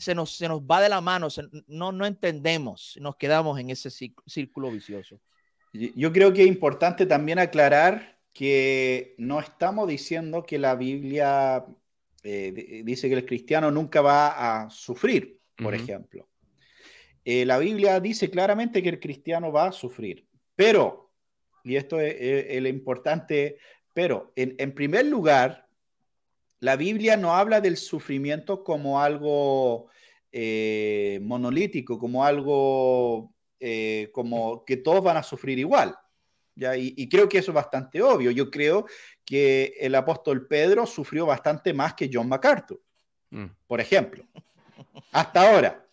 se nos, se nos va de la mano, no, no entendemos, nos quedamos en ese círculo vicioso. Yo creo que es importante también aclarar que no estamos diciendo que la Biblia eh, dice que el cristiano nunca va a sufrir, por ejemplo. Eh, la Biblia dice claramente que el cristiano va a sufrir, pero, y esto es, el importante, pero en, en primer lugar, la Biblia no habla del sufrimiento como algo eh, monolítico, como algo eh, como que todos van a sufrir igual. ¿ya? Y, creo que eso es bastante obvio. Yo creo que el apóstol Pedro sufrió bastante más que John MacArthur, mm. por ejemplo. Hasta ahora.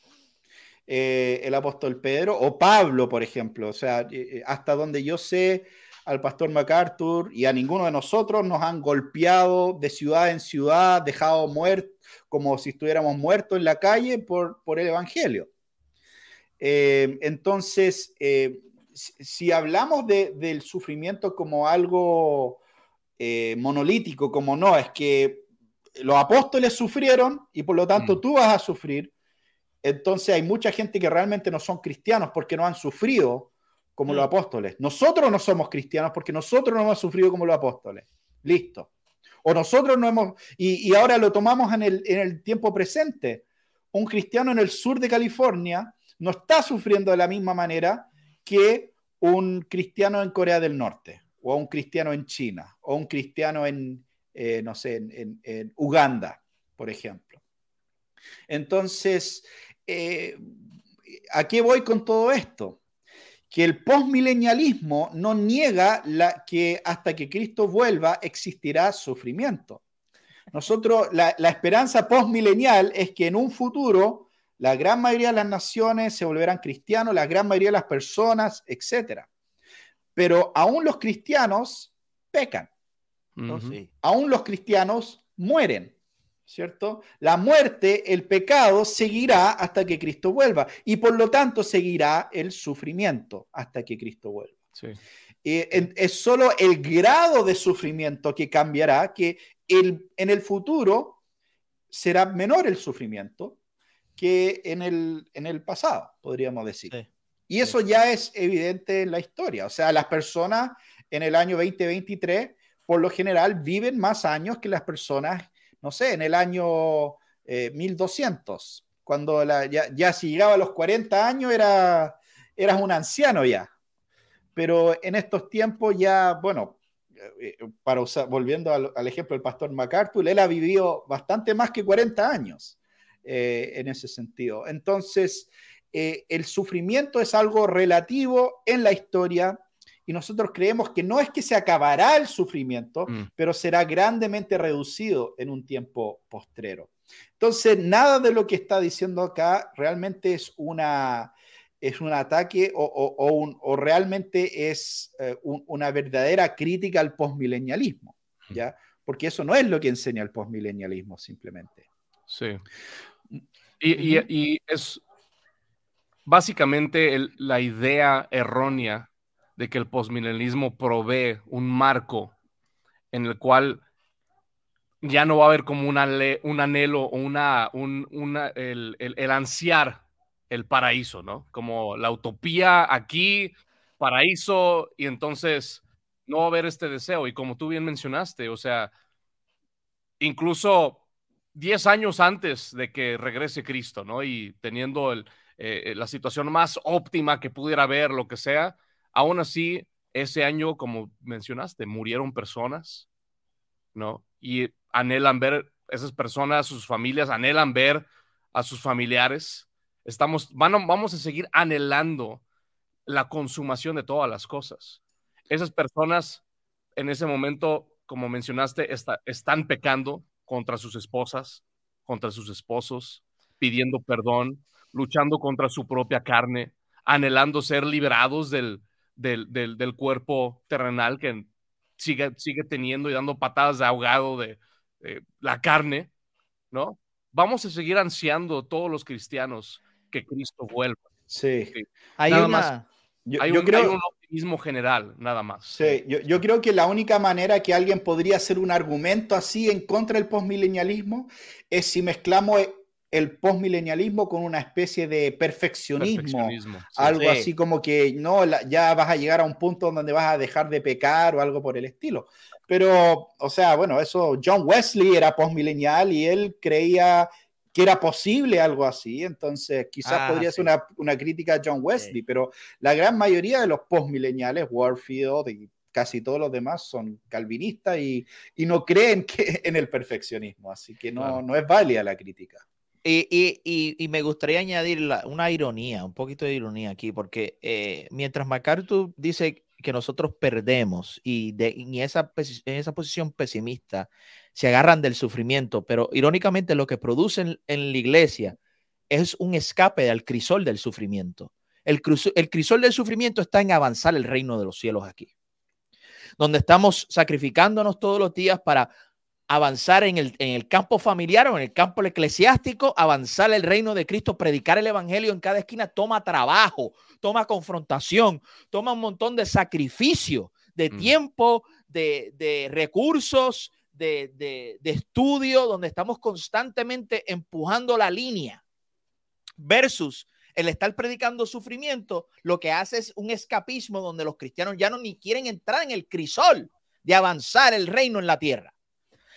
Eh, el apóstol Pedro o Pablo, por ejemplo. O sea, hasta donde yo sé, al pastor MacArthur y a ninguno de nosotros nos han golpeado de ciudad en ciudad, dejado muertos, como si estuviéramos muertos en la calle por, por el Evangelio. Eh, entonces, eh, si, hablamos del sufrimiento como algo eh, monolítico, como no, es que los apóstoles sufrieron y por lo tanto mm. tú vas a sufrir, entonces hay mucha gente que realmente no son cristianos porque no han sufrido como los mm. apóstoles. Nosotros no somos cristianos porque nosotros no hemos sufrido como los apóstoles. Listo. O nosotros no hemos, y, ahora lo tomamos en el, en el tiempo presente. Un cristiano en el sur de California no está sufriendo de la misma manera que un cristiano en Corea del Norte, o un cristiano en China, o un cristiano en, eh, no sé, en, Uganda, por ejemplo. Entonces, eh, ¿a qué voy con todo esto? Que el postmilenialismo no niega la, que hasta que Cristo vuelva existirá sufrimiento. Nosotros, la, la esperanza postmilenial es que en un futuro la gran mayoría de las naciones se volverán cristianos, la gran mayoría de las personas, etc. Pero aún los cristianos pecan. Aún los cristianos mueren. ¿Cierto? La muerte, el pecado, seguirá hasta que Cristo vuelva y por lo tanto seguirá el sufrimiento hasta que Cristo vuelva. es solo el grado de sufrimiento que cambiará, que el, en el futuro será menor el sufrimiento que en el, en el pasado, podríamos decir. Y eso ya es evidente en la historia. O sea, las personas en el año 2023, por lo general, viven más años que las personas no sé, en el año 1200, eh, cuando ya, si llegaba a los 40 años era, eras un anciano ya. Pero en estos tiempos ya, bueno, eh, para volviendo al, ejemplo del pastor MacArthur, él ha vivido bastante más que 40 años eh, en ese sentido. Entonces, el sufrimiento es algo relativo en la historia, y nosotros creemos que no es que se acabará el sufrimiento, mm. pero será grandemente reducido en un tiempo postrero. Entonces, nada de lo que está diciendo acá realmente es una es un ataque o, realmente es eh, una verdadera crítica al postmilenialismo, mm. ¿ya? Porque eso no es lo que enseña el postmilenialismo simplemente. Sí. Y, es básicamente la idea errónea de que el postmilenialismo provee un marco en el cual ya no va a haber como un anhelo o una, el, ansiar el paraíso, ¿no? Como la utopía aquí, paraíso, y entonces no va a haber este deseo. Y como tú bien mencionaste, o sea, incluso 10 años antes de que regrese Cristo, ¿no? Y teniendo eh, la situación más óptima que pudiera haber, lo que sea, Aún así, ese año, como mencionaste, murieron personas, ¿no? Y anhelan ver esas personas, sus familias, anhelan ver a sus familiares. Estamos, vamos a seguir anhelando la consumación de todas las cosas. Esas personas en ese momento, como mencionaste, están pecando contra sus esposas, contra sus esposos, pidiendo perdón, luchando contra su propia carne, anhelando ser liberados del, del, cuerpo terrenal que sigue, sigue teniendo y dando patadas de ahogado de la carne, ¿no? Vamos a seguir ansiando todos los cristianos que Cristo vuelva. Sí. Hay una... hay, un, creo... un, optimismo general, nada más. Sí, yo, yo, creo que la única manera que alguien podría hacer un argumento así en contra del postmilenialismo es si mezclamos el postmilenialismo con una especie de perfeccionismo, algo así como que no, ya vas a llegar a un punto donde vas a dejar de pecar o algo por el estilo. Pero, o sea, bueno, eso, John Wesley era postmilenial y él creía que era posible algo así, entonces quizás ah, podría ser una, una, crítica a John Wesley, pero la gran mayoría de los postmileniales, Warfield y casi todos los demás son calvinistas y, y no creen que, <laughs> en el perfeccionismo, así que no, no es válida la crítica Y, me gustaría añadir una ironía, un poquito de ironía aquí, porque eh, mientras MacArthur dice que nosotros perdemos y en, esa, posición pesimista se agarran del sufrimiento, pero irónicamente lo que producen en la iglesia es un escape al crisol del sufrimiento. El crisol del sufrimiento está en avanzar el reino de los cielos aquí, donde estamos sacrificándonos todos los días para avanzar en el, en el, campo familiar o en el campo eclesiástico, avanzar el reino de Cristo, predicar el evangelio en cada esquina, toma trabajo, toma confrontación, toma un montón de sacrificio, de mm. tiempo, de, de recursos, de, de, de, estudio, donde estamos constantemente empujando la línea, versus el estar predicando sufrimiento, lo que hace es un escapismo donde los cristianos ya no ni quieren entrar en el crisol de avanzar el reino en la tierra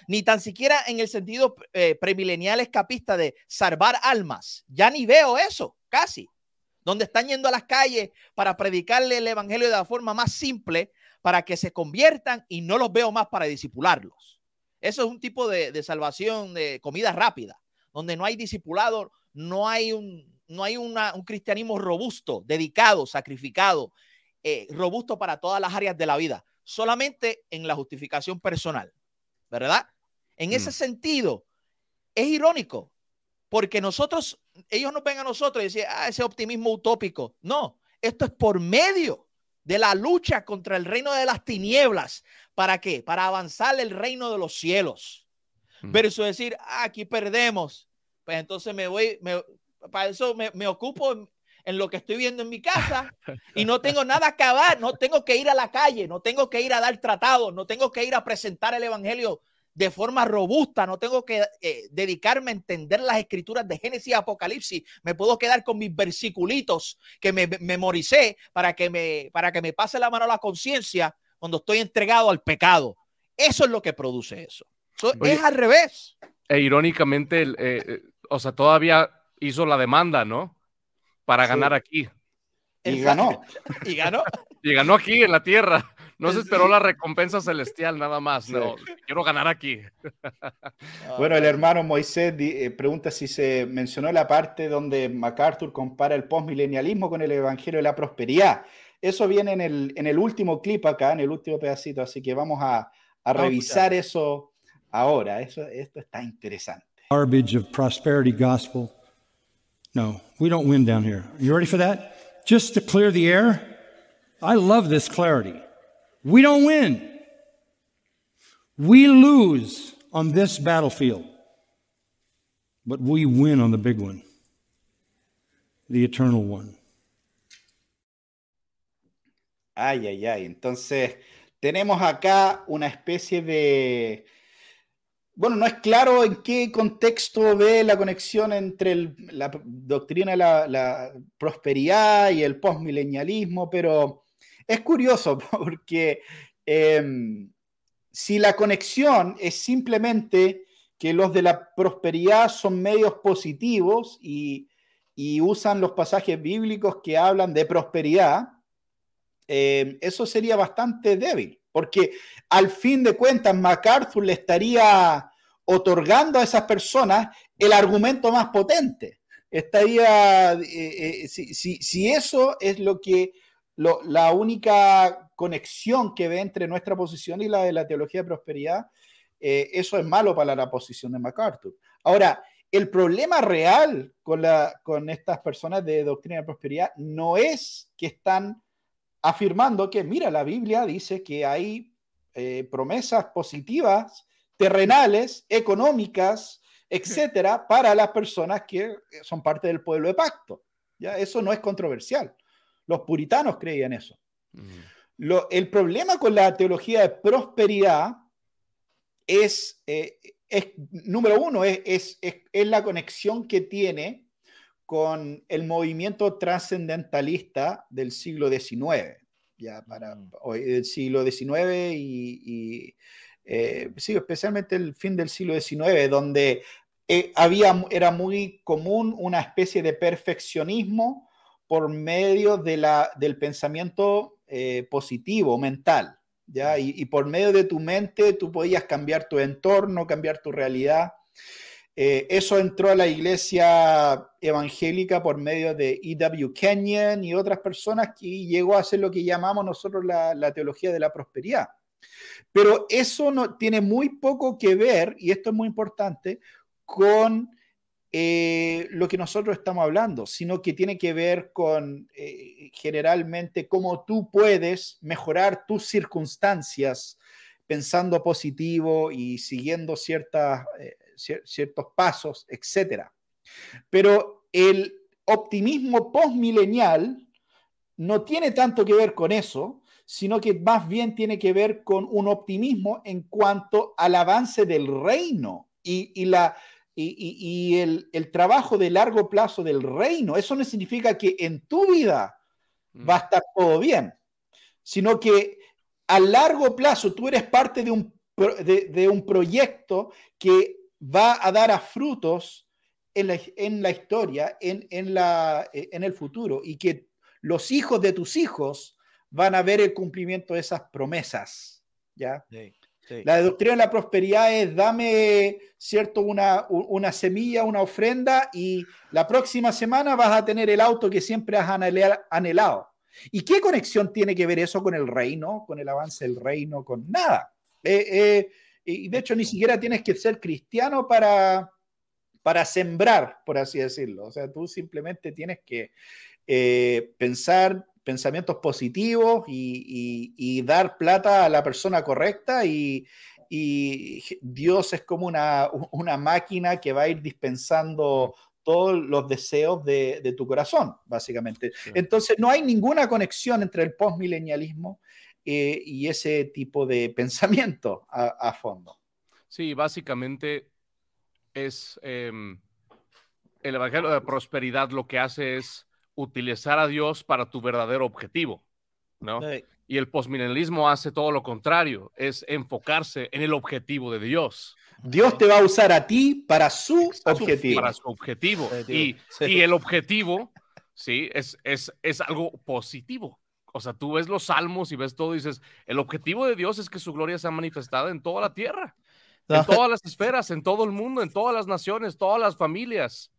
ni tan siquiera en el sentido eh, premilenial escapista de salvar almas. Ya ni veo eso, casi. Donde están yendo a las calles para predicarle el evangelio de la forma más simple para que se conviertan y no los veo más para disipularlos. Eso es un tipo de, salvación de comida rápida, donde no hay discipulado, no hay un, no hay un cristianismo robusto, dedicado, sacrificado, eh, robusto para todas las áreas de la vida, solamente en la justificación personal, ¿verdad? En ese mm. sentido, es irónico, porque nosotros, ellos nos ven a nosotros y dicen, ah, ese optimismo utópico. No, esto es por medio de la lucha contra el reino de las tinieblas. ¿Para qué? Para avanzar el reino de los cielos. Mm. Versus decir, ah, aquí perdemos. Pues entonces me voy, para eso me, ocupo en, lo que estoy viendo en mi casa <laughs> y no tengo nada que acabar, no tengo que ir a la calle, no tengo que ir a dar tratados, no tengo que ir a presentar el evangelio de forma robusta, no tengo que eh, dedicarme a entender las escrituras de Génesis y Apocalipsis, me puedo quedar con mis versiculitos que me, memoricé para que me, para que me pase la mano a la conciencia cuando estoy entregado al pecado. Eso es lo que produce eso. es al revés. E irónicamente, eh, eh, o sea, todavía hizo la demanda, ¿no? Para ganar aquí. Y ganó. <laughs> y ganó. Y ganó aquí en la tierra. No se esperó la recompensa celestial nada más. No, quiero ganar aquí. Bueno, el hermano Moisés eh, pregunta si se mencionó la parte donde MacArthur compara el postmilenialismo con el evangelio de la prosperidad. Eso viene en el, en el último clip acá, en el último pedacito, así que vamos a, a revisar eso ahora. Eso, esto está interesante. Garbage of prosperity gospel. No, we don't win down here. You ready for that? Just to clear the air. I love this clarity. We don't win. We lose on this battlefield, but we win on the big one, the eternal one. Ay, ay, ay. Entonces, tenemos acá una especie de... Bueno, no es claro en qué contexto ve la conexión entre la doctrina de la, prosperidad y el postmilenialismo, pero es curioso <laughs> porque em, si la conexión es simplemente que los de la prosperidad son medios positivos y, usan los pasajes bíblicos que hablan de prosperidad, em, eso sería bastante débil, porque al fin de cuentas MacArthur le estaría otorgando a esas personas el argumento más potente. Estaría, eh, eh, si, eso es lo que la única conexión que ve entre nuestra posición y la de la teología de prosperidad, eh, eso es malo para la posición de MacArthur. Ahora, el problema real con, la, con estas personas de doctrina de prosperidad no es que están afirmando que, mira, la Biblia dice que hay promesas positivas, terrenales, económicas, etcétera, para las personas que son parte del pueblo de pacto. ¿ya? Eso no es controversial. Los puritanos creían eso. el problema con la teología de prosperidad es, eh, es número uno, es, es, la conexión que tiene con el movimiento trascendentalista del siglo XIX, ya para hoy, del siglo XIX y, eh, sí, especialmente el fin del siglo XIX, donde eh, había, era muy común una especie de perfeccionismo por medio de la, del pensamiento eh, positivo, mental. ¿ya? Y, por medio de tu mente tú podías cambiar tu entorno, cambiar tu realidad. Eh, eso entró a la iglesia evangélica por medio de E.W. Kenyon y otras personas que llegó a ser lo que llamamos nosotros la, la teología de la prosperidad. Pero eso no, tiene muy poco que ver, y esto es muy importante, con eh, lo que nosotros estamos hablando, sino que tiene que ver con eh, generalmente cómo tú puedes mejorar tus circunstancias pensando positivo y siguiendo ciertas, eh, ciertos pasos, etc. Pero el optimismo postmilenial no tiene tanto que ver con eso, sino que más bien tiene que ver con un optimismo en cuanto al avance del reino y, y la y, el, trabajo de largo plazo del reino. Eso no significa que en tu vida mm. va a estar todo bien, sino que a largo plazo tú eres parte de un, de, un proyecto que va a dar a frutos en la, en la historia, en, en, la, en el futuro, y que los hijos de tus hijos van a ver el cumplimiento de esas promesas. ¿ya? La doctrina de la prosperidad es dame, ¿cierto? Una, una semilla, una ofrenda y la próxima semana vas a tener el auto que siempre has anhelado. ¿Y qué conexión tiene que ver eso con el reino, con el avance del reino, con nada? Eh, eh, y de hecho ni siquiera tienes que ser cristiano para, para sembrar, por así decirlo. O sea, tú simplemente tienes que eh, pensar pensamientos positivos y, dar plata a la persona correcta y, Dios es como una, máquina que va a ir dispensando todos los deseos de, tu corazón, básicamente. Entonces, no hay ninguna conexión entre el postmilenialismo eh, y ese tipo de <laughs> pensamiento a, fondo. Sí, básicamente es em, el Evangelio de Prosperidad lo que hace es utilizar a Dios para tu verdadero objetivo, ¿no? Y el postmilenialismo hace todo lo contrario, es enfocarse en el objetivo de Dios. Dios te va a usar a ti para su objetivo. Para su objetivo. Y, y, el objetivo, sí, es, es, es algo positivo. O sea, tú ves los salmos y ves todo y dices, el objetivo de Dios es que su gloria sea manifestada en toda la tierra, en todas las esferas, en todo el mundo, en todas las naciones, todas las familias.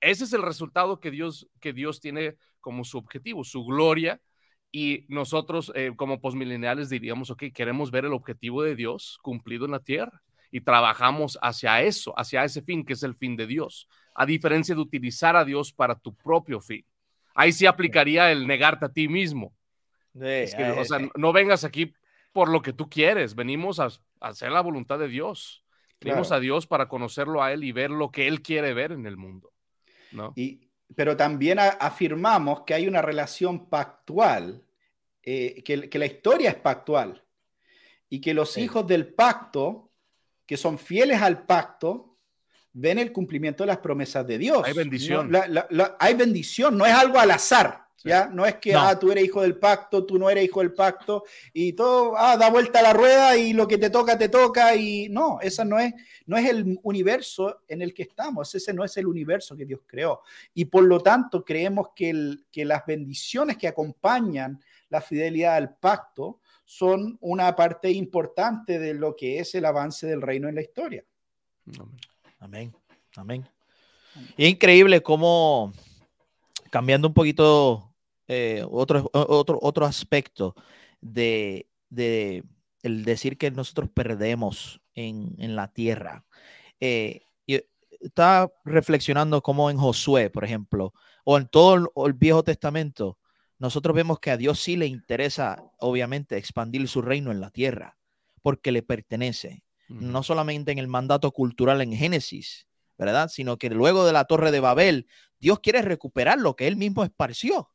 Ese es el resultado que Dios, que Dios tiene como su objetivo, su gloria. Y nosotros, eh, como posmileniales, diríamos, ok, queremos ver el objetivo de Dios cumplido en la tierra y trabajamos hacia eso, hacia ese fin, que es el fin de Dios, a diferencia de utilizar a Dios para tu propio fin. Ahí sí aplicaría el negarte a ti mismo. o sea, no vengas aquí por lo que tú quieres, venimos a, hacer la voluntad de Dios. Venimos a Dios para conocerlo a Él y ver lo que Él quiere ver en el mundo. Y, pero también afirmamos que hay una relación pactual, eh, que, la historia es pactual y que los hijos del pacto, que son fieles al pacto, ven el cumplimiento de las promesas de Dios. Hay bendición. hay bendición, no es algo al azar. ¿Ya? No es que, ah, tú eres hijo del pacto, tú no eres hijo del pacto, y todo, ah, da vuelta a la rueda y lo que te toca, te toca, y no, esa no es, no es el universo en el que estamos, ese no es el universo que Dios creó. Y por lo tanto, creemos que, el, que las bendiciones que acompañan la fidelidad al pacto son una parte importante de lo que es el avance del reino en la historia. Amén. Amén. increíble cómo, cambiando un poquito eh, otro, otro, otro aspecto de, el decir que nosotros perdemos en, la tierra. Eh, estaba reflexionando como en Josué, por ejemplo, o en todo el, Viejo Testamento, nosotros vemos que a Dios sí le interesa, obviamente, expandir su reino en la tierra, porque le pertenece, no solamente en el mandato cultural en Génesis, ¿verdad? Sino que luego de la torre de Babel, Dios quiere recuperar lo que él mismo esparció.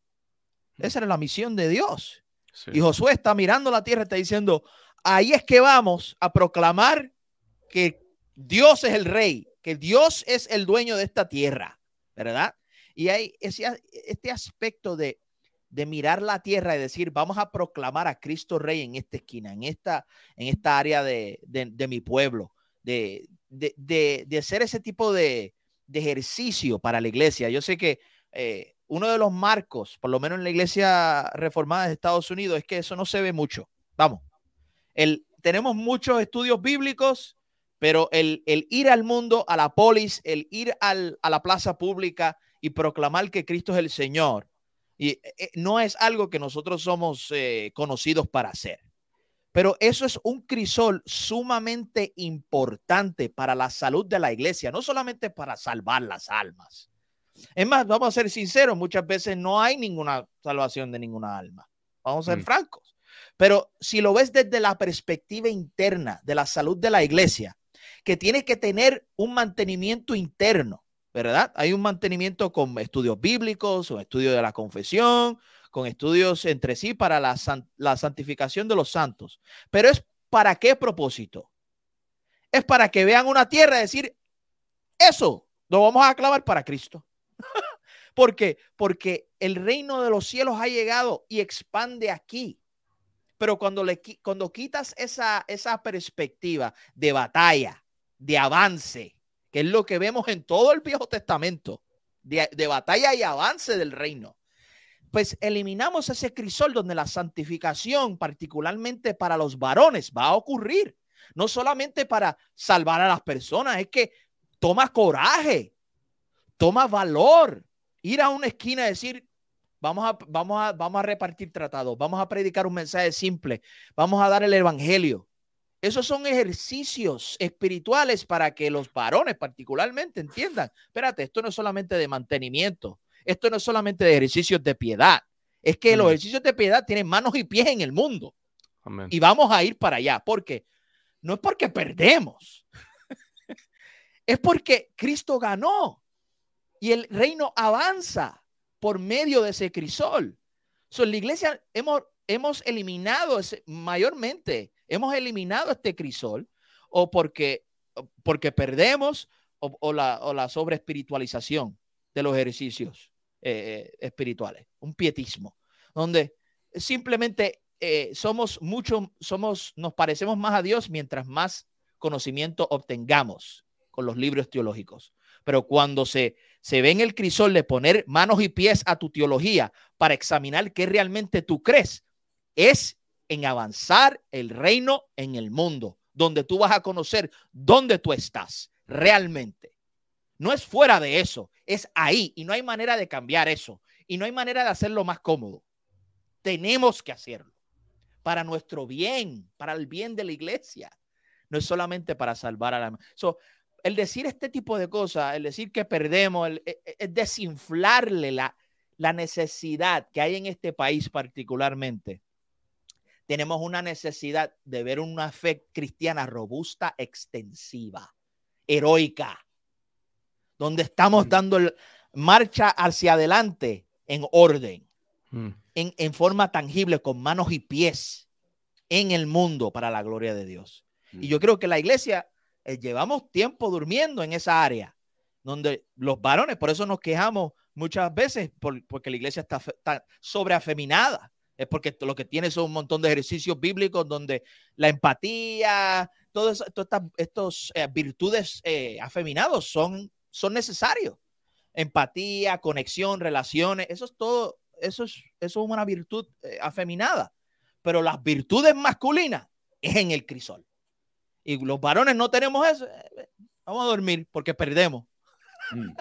Esa era la misión de Dios. Y Josué está mirando la tierra y está diciendo, ahí es que vamos a proclamar que Dios es el rey, que Dios es el dueño de esta tierra, ¿verdad? Y hay ese, este aspecto de, de mirar la tierra y decir, vamos a proclamar a Cristo Rey en esta esquina, en esta, en esta área de, de, mi pueblo, de, de, hacer ese tipo de, ejercicio para la iglesia. Yo sé que eh, uno de los marcos, por lo menos en la iglesia reformada de Estados Unidos, es que eso no se ve mucho. Vamos, tenemos muchos estudios bíblicos, pero el, ir al mundo, a la polis, el ir a la plaza pública y proclamar que Cristo es el Señor, eh, eh, no es algo que nosotros somos eh, conocidos para hacer. Pero eso es un crisol sumamente importante para la salud de la iglesia, no solamente para salvar las almas. Es más, vamos a ser sinceros, muchas veces no hay ninguna salvación de ninguna alma. Vamos a ser Mm. francos. Pero si lo ves desde la perspectiva interna de la salud de la iglesia, que tiene que tener un mantenimiento interno, ¿verdad? Hay un mantenimiento con estudios bíblicos, o estudios de la confesión, con estudios entre sí para la, san- la santificación de los santos. Pero es para qué propósito? Es para que vean una tierra y decir, eso lo vamos a clavar para Cristo. ¿Por qué? Porque el reino de los cielos ha llegado y expande aquí. Pero cuando, le, cuando quitas esa, esa perspectiva de batalla, de avance, que es lo que vemos en todo el Viejo Testamento, de, de batalla y avance del reino, pues eliminamos ese crisol donde la santificación, particularmente para los varones, va a ocurrir. No solamente para salvar a las personas, es que toma coraje, toma valor, ir a una esquina y decir, vamos a, vamos a, vamos a repartir tratados, vamos a predicar un mensaje simple, vamos a dar el evangelio. Esos son ejercicios espirituales para que los varones particularmente entiendan, espérate, esto no es solamente de mantenimiento, esto no es solamente de ejercicios de piedad, es que los ejercicios de piedad tienen manos y pies en el mundo Amén. y vamos a ir para allá. porque No es porque perdemos, <laughs> es porque Cristo ganó y el reino avanza por medio de ese crisol. So, la iglesia hemos, hemos eliminado ese, mayormente, hemos eliminado este crisol o porque, porque perdemos o, la, o la sobre espiritualización de los ejercicios eh, espirituales, un pietismo, donde simplemente eh, somos mucho, somos, nos parecemos más a Dios mientras más conocimiento obtengamos con los libros teológicos. Pero cuando se, se ve en el crisol de poner manos y pies a tu teología para examinar qué realmente tú crees, es en avanzar el reino en el mundo, donde tú vas a conocer dónde tú estás realmente. No es fuera de eso, es ahí y no hay manera de cambiar eso y no hay manera de hacerlo más cómodo. Tenemos que hacerlo para nuestro bien, para el bien de la iglesia. No es solamente para salvar a la... el decir este tipo de cosas, el decir que perdemos, el, es, es desinflarle la, la necesidad que hay en este país particularmente. Tenemos una necesidad de ver una fe cristiana robusta, extensiva, heroica, donde estamos dando el, marcha hacia adelante en orden, Mm. en, en forma tangible, con manos y pies en el mundo para la gloria de Dios. Y yo creo que la iglesia eh, llevamos tiempo durmiendo en esa área, donde los varones, por eso nos quejamos muchas veces, por, porque la iglesia está, sobreafeminada. Es porque lo que tiene son un montón de ejercicios bíblicos donde la empatía, todas estas eh, virtudes eh, afeminados son, son necesarios. Empatía, conexión, relaciones, eso es todo, eso es, eso es una virtud eh, afeminada. Pero las virtudes masculinas es en el crisol. Y los varones no tenemos eso. eh, Vamos a dormir porque perdemos. Mm.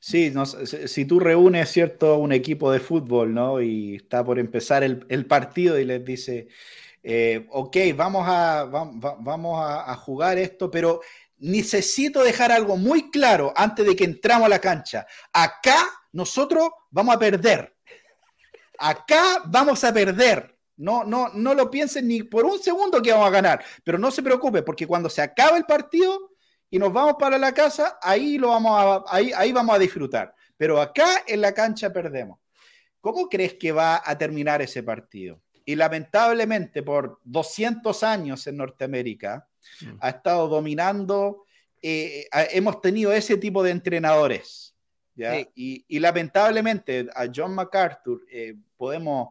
Sí, no, si tú reúnes, ¿cierto?, un equipo de fútbol, ¿no? Y está por empezar el, partido y les dice, eh, ok, vamos, a, va, vamos a, a, jugar esto, pero necesito dejar algo muy claro antes de que entramos a la cancha. Acá nosotros vamos a perder. Acá vamos a perder. No, no, no lo piensen ni por un segundo que vamos a ganar, pero no se preocupe, porque cuando se acabe el partido y nos vamos para la casa, ahí, lo vamos a, ahí, ahí vamos a disfrutar. Pero acá en la cancha perdemos. ¿Cómo crees que va a terminar ese partido? Y lamentablemente por 200 años en Norteamérica mm. ha estado dominando, eh, hemos tenido ese tipo de entrenadores. ¿ya? Sí. Y, y, lamentablemente a John MacArthur eh, podemos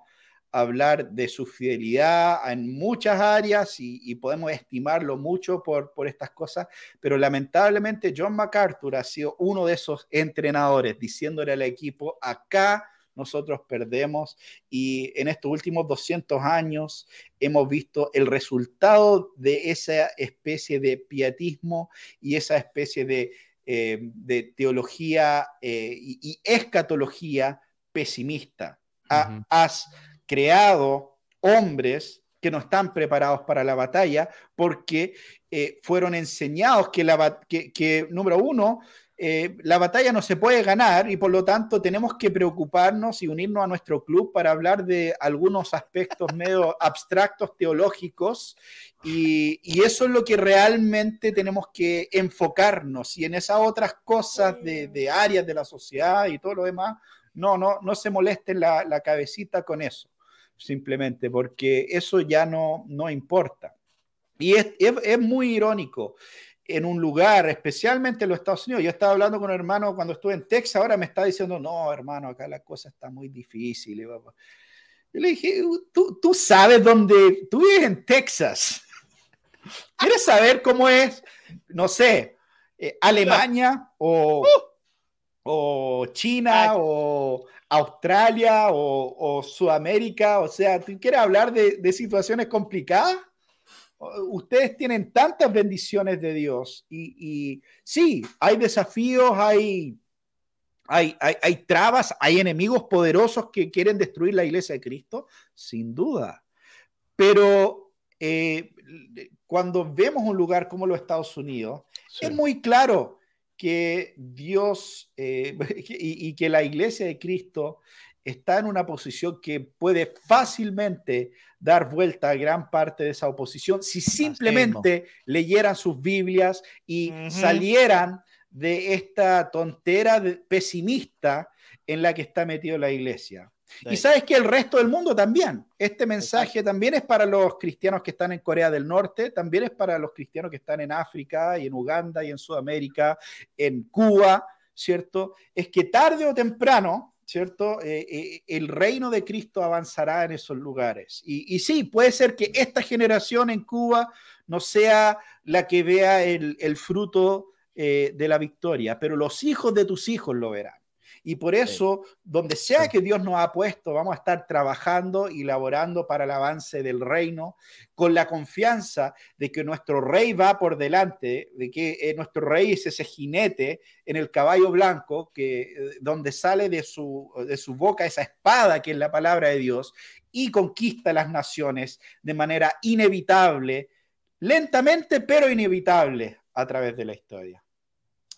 hablar de su fidelidad en muchas áreas y, y podemos estimarlo mucho por, por, estas cosas, pero lamentablemente John MacArthur ha sido uno de esos entrenadores diciéndole al equipo, acá nosotros perdemos y en estos últimos 200 años hemos visto el resultado de esa especie de pietismo y esa especie de, eh, teología eh, y, escatología pesimista. Has creado hombres que no están preparados para la batalla porque eh, fueron enseñados que, la, que, número uno, eh, la batalla no se puede ganar y por lo tanto tenemos que preocuparnos y unirnos a nuestro club para hablar de algunos aspectos <laughs> medio abstractos teológicos y, y, eso es lo que realmente tenemos que enfocarnos. Y en esas otras cosas de, de áreas de la sociedad y todo lo demás, no, no, no se molesten la, la cabecita con eso simplemente, porque eso ya no, no importa. Y es, es, muy irónico en un lugar, especialmente en los Estados Unidos. Yo estaba hablando con un hermano cuando estuve en Texas, ahora me está diciendo, no, hermano, acá la cosa está muy difícil. Yo le dije, tú, tú sabes dónde, tú vives en Texas. <laughs> ¿Quieres saber cómo es, no sé, eh, Alemania o, o China o Australia o, Sudamérica, o sea, ¿tú quieres hablar de, situaciones complicadas? Ustedes tienen tantas bendiciones de Dios y, sí, hay desafíos, hay, hay, hay, trabas, hay enemigos poderosos que quieren destruir la iglesia de Cristo, sin duda. Pero eh, cuando vemos un lugar como los Estados Unidos, es muy claro que Dios eh, <laughs> y, que la iglesia de Cristo está en una posición que puede fácilmente dar vuelta a gran parte de esa oposición si simplemente leyeran sus Biblias y salieran de esta tontera pesimista en la que está metido la iglesia. Y sabes que el resto del mundo también. Este mensaje también es para los cristianos que están en Corea del Norte, también es para los cristianos que están en África y en Uganda y en Sudamérica, en Cuba, ¿cierto? Es que tarde o temprano, ¿cierto? Eh, eh, el reino de Cristo avanzará en esos lugares. Y, sí, puede ser que esta generación en Cuba no sea la que vea el, fruto eh, de la victoria, pero los hijos de tus hijos lo verán. Y por eso, donde sea que Dios nos ha puesto, vamos a estar trabajando y laborando para el avance del reino, con la confianza de que nuestro rey va por delante, de que eh, nuestro rey es ese jinete en el caballo blanco, que, eh, donde sale de su, de su boca esa espada que es la palabra de Dios y conquista las naciones de manera inevitable, lentamente pero inevitable a través de la historia.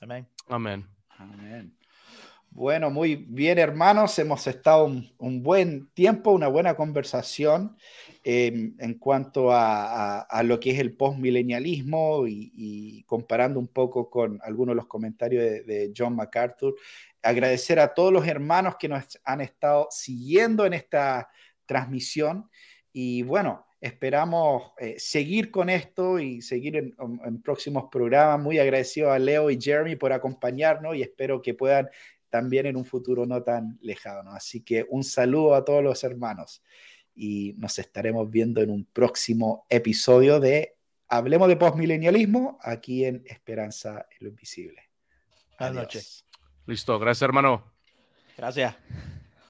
Amén. Amén. Amén. Bueno, muy bien, hermanos. Hemos estado un, buen tiempo, una buena conversación em, en cuanto a, lo que es el postmilenialismo y, comparando un poco con algunos de los comentarios de, John MacArthur. Agradecer a todos los hermanos que nos han estado siguiendo en esta transmisión. Y bueno, esperamos eh, seguir con esto y seguir en, próximos programas. Muy agradecido a Leo y Jeremy por acompañarnos y espero que puedan también en un futuro no tan lejano. Así que un saludo a todos los hermanos y nos estaremos viendo en un próximo episodio de Hablemos de postmilenialismo aquí en Esperanza en lo Invisible. Buenas noches. Listo, gracias hermano. Gracias.